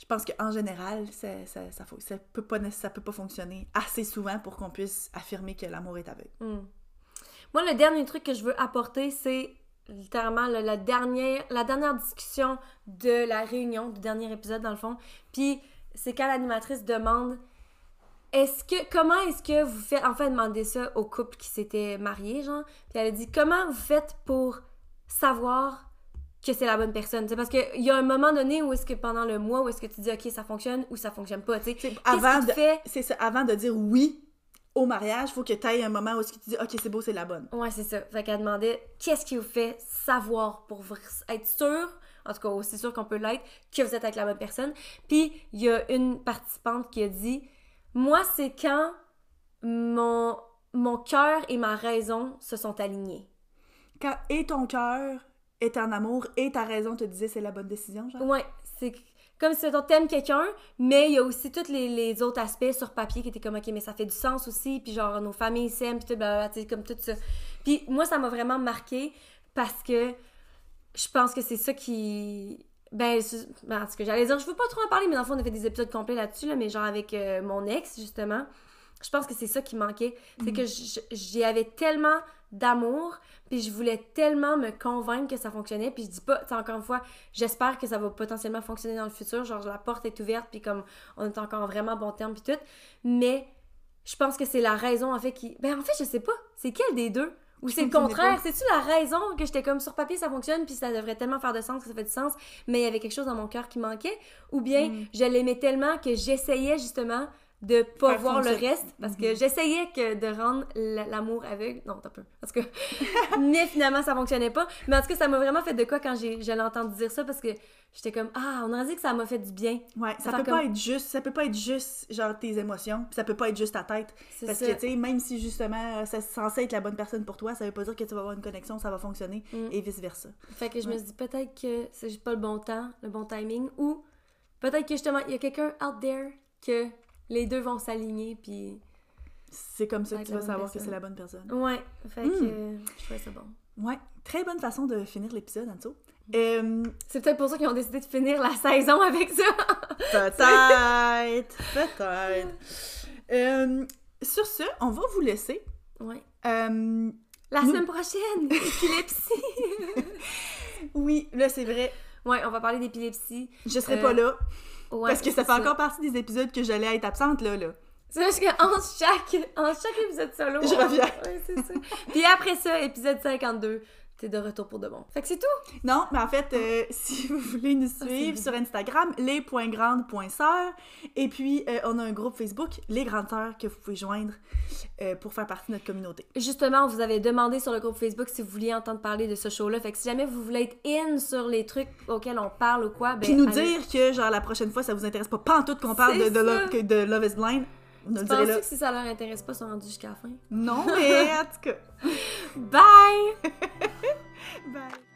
je pense qu'en général, ça, ça, ça, faut- ça peut pas, nécess- ça peut pas fonctionner assez souvent pour qu'on puisse affirmer que l'amour est aveugle. Hmm. Moi, le dernier truc que je veux apporter, c'est littéralement le- la, dernière, la dernière discussion de la réunion, du dernier épisode, dans le fond. Puis, c'est quand l'animatrice demande est-ce que comment est-ce que vous faites en fait demander ça au couple qui s'était marié genre puis elle a dit comment vous faites pour savoir que c'est la bonne personne? C'est parce que il y a un moment donné où est-ce que pendant le mois où est-ce que tu dis ok ça fonctionne ou ça fonctionne pas tu sais avant de, fait c'est ça, avant de dire oui au mariage, faut que tu aies un moment où est-ce que tu dis OK, c'est beau, c'est la bonne. Ouais, c'est ça. Fait qu'elle demandait qu'est-ce qui vous fait savoir pour être sûr, en tout cas aussi sûr qu'on peut l'être, que vous êtes avec la bonne personne? Puis il y a une participante qui a dit Moi, c'est quand mon, mon cœur et ma raison se sont alignés. Quand et ton cœur est en amour et ta raison te disait c'est la bonne décision, genre? Ouais, c'est comme si on t'aimes quelqu'un, mais il y a aussi tous les, les autres aspects sur papier qui étaient comme, OK, mais ça fait du sens aussi, puis genre, nos familles s'aiment, puis tout, blablabla, tu sais, comme tout ça. Puis moi, ça m'a vraiment marqué parce que je pense que c'est ça qui... Ben, ben, en tout cas, j'allais dire, je veux pas trop en parler, mais dans le fond, on a fait des épisodes complets là-dessus, là, mais genre avec euh, mon ex, justement. Je pense que c'est ça qui manquait. C'est que j- j'y avais tellement d'amour, puis je voulais tellement me convaincre que ça fonctionnait, puis je dis pas, encore une fois, j'espère que ça va potentiellement fonctionner dans le futur, genre la porte est ouverte, puis comme on est encore vraiment bon terme, puis tout, mais je pense que c'est la raison, en fait, qui... Ben, en fait, je sais pas, c'est quelle des deux? Ou c'est le contraire? C'est-tu la raison que j'étais comme sur papier, ça fonctionne, puis ça devrait tellement faire de sens que ça fait du sens, mais il y avait quelque chose dans mon cœur qui manquait? Ou bien Mm. je l'aimais tellement que j'essayais justement de pas Faire voir le reste parce Mhm. que j'essayais que de rendre l'amour aveugle. Non, t'as peu. Parce que. mais finalement, ça fonctionnait pas. Mais en tout cas, ça m'a vraiment fait de quoi quand j'ai, je l'ai entendu dire ça parce que j'étais comme Ah, on a dit que ça m'a fait du bien. Ouais, ça peut comme- pas être juste, ça peut pas être juste genre tes émotions, ça peut pas être juste ta tête. Parce ça. que tu sais, même si justement c'est censé être la bonne personne pour toi, ça veut pas dire que tu vas avoir une connexion, ça va fonctionner Mm. et vice versa. Fait que je me suis dit peut-être que c'est juste pas le bon temps, le bon timing, ou peut-être que justement, il y a quelqu'un out there que les deux vont s'aligner, puis. C'est comme ça que tu vas savoir que c'est la bonne personne. Ouais, fait Mm. que je trouvais ça bon. Ouais, très bonne façon de finir l'épisode, Anso. Euh, C'est peut-être pour ça qu'ils ont décidé de finir la saison avec ça. peut-être, peut-être. Euh, sur ce, on va vous laisser. Ouais. Euh, La Nous- semaine prochaine, épilepsie. oui, là c'est vrai, ouais, on va parler d'épilepsie. je serai pas là Ouais, parce que ça fait encore partie des épisodes que j'allais être absente là là. C'est juste qu'en chaque, en chaque épisode solo. Je on- reviens. Ouais, c'est ça. Puis après ça, épisode 52, t'es de retour pour de bon. Fait que c'est tout. Non, mais en fait, euh, si vous voulez nous c'est suivre sur Instagram, les.grandes.sœurs. Et puis, euh, on a un groupe Facebook, Les Grandes Sœurs, que vous pouvez joindre euh, pour faire partie de notre communauté. Justement, on vous avait demandé sur le groupe Facebook si vous vouliez entendre parler de ce show-là. Fait que si jamais vous voulez être in sur les trucs auxquels on parle ou quoi, ben. Puis nous allez- dire que, genre, la prochaine fois, ça vous intéresse pas pantoute qu'on parle de. Love, de Love is Blind. On tu penses que si ça leur intéresse pas, ils sont rendus jusqu'à la fin? Non, mais en tout cas. Bye! Bye!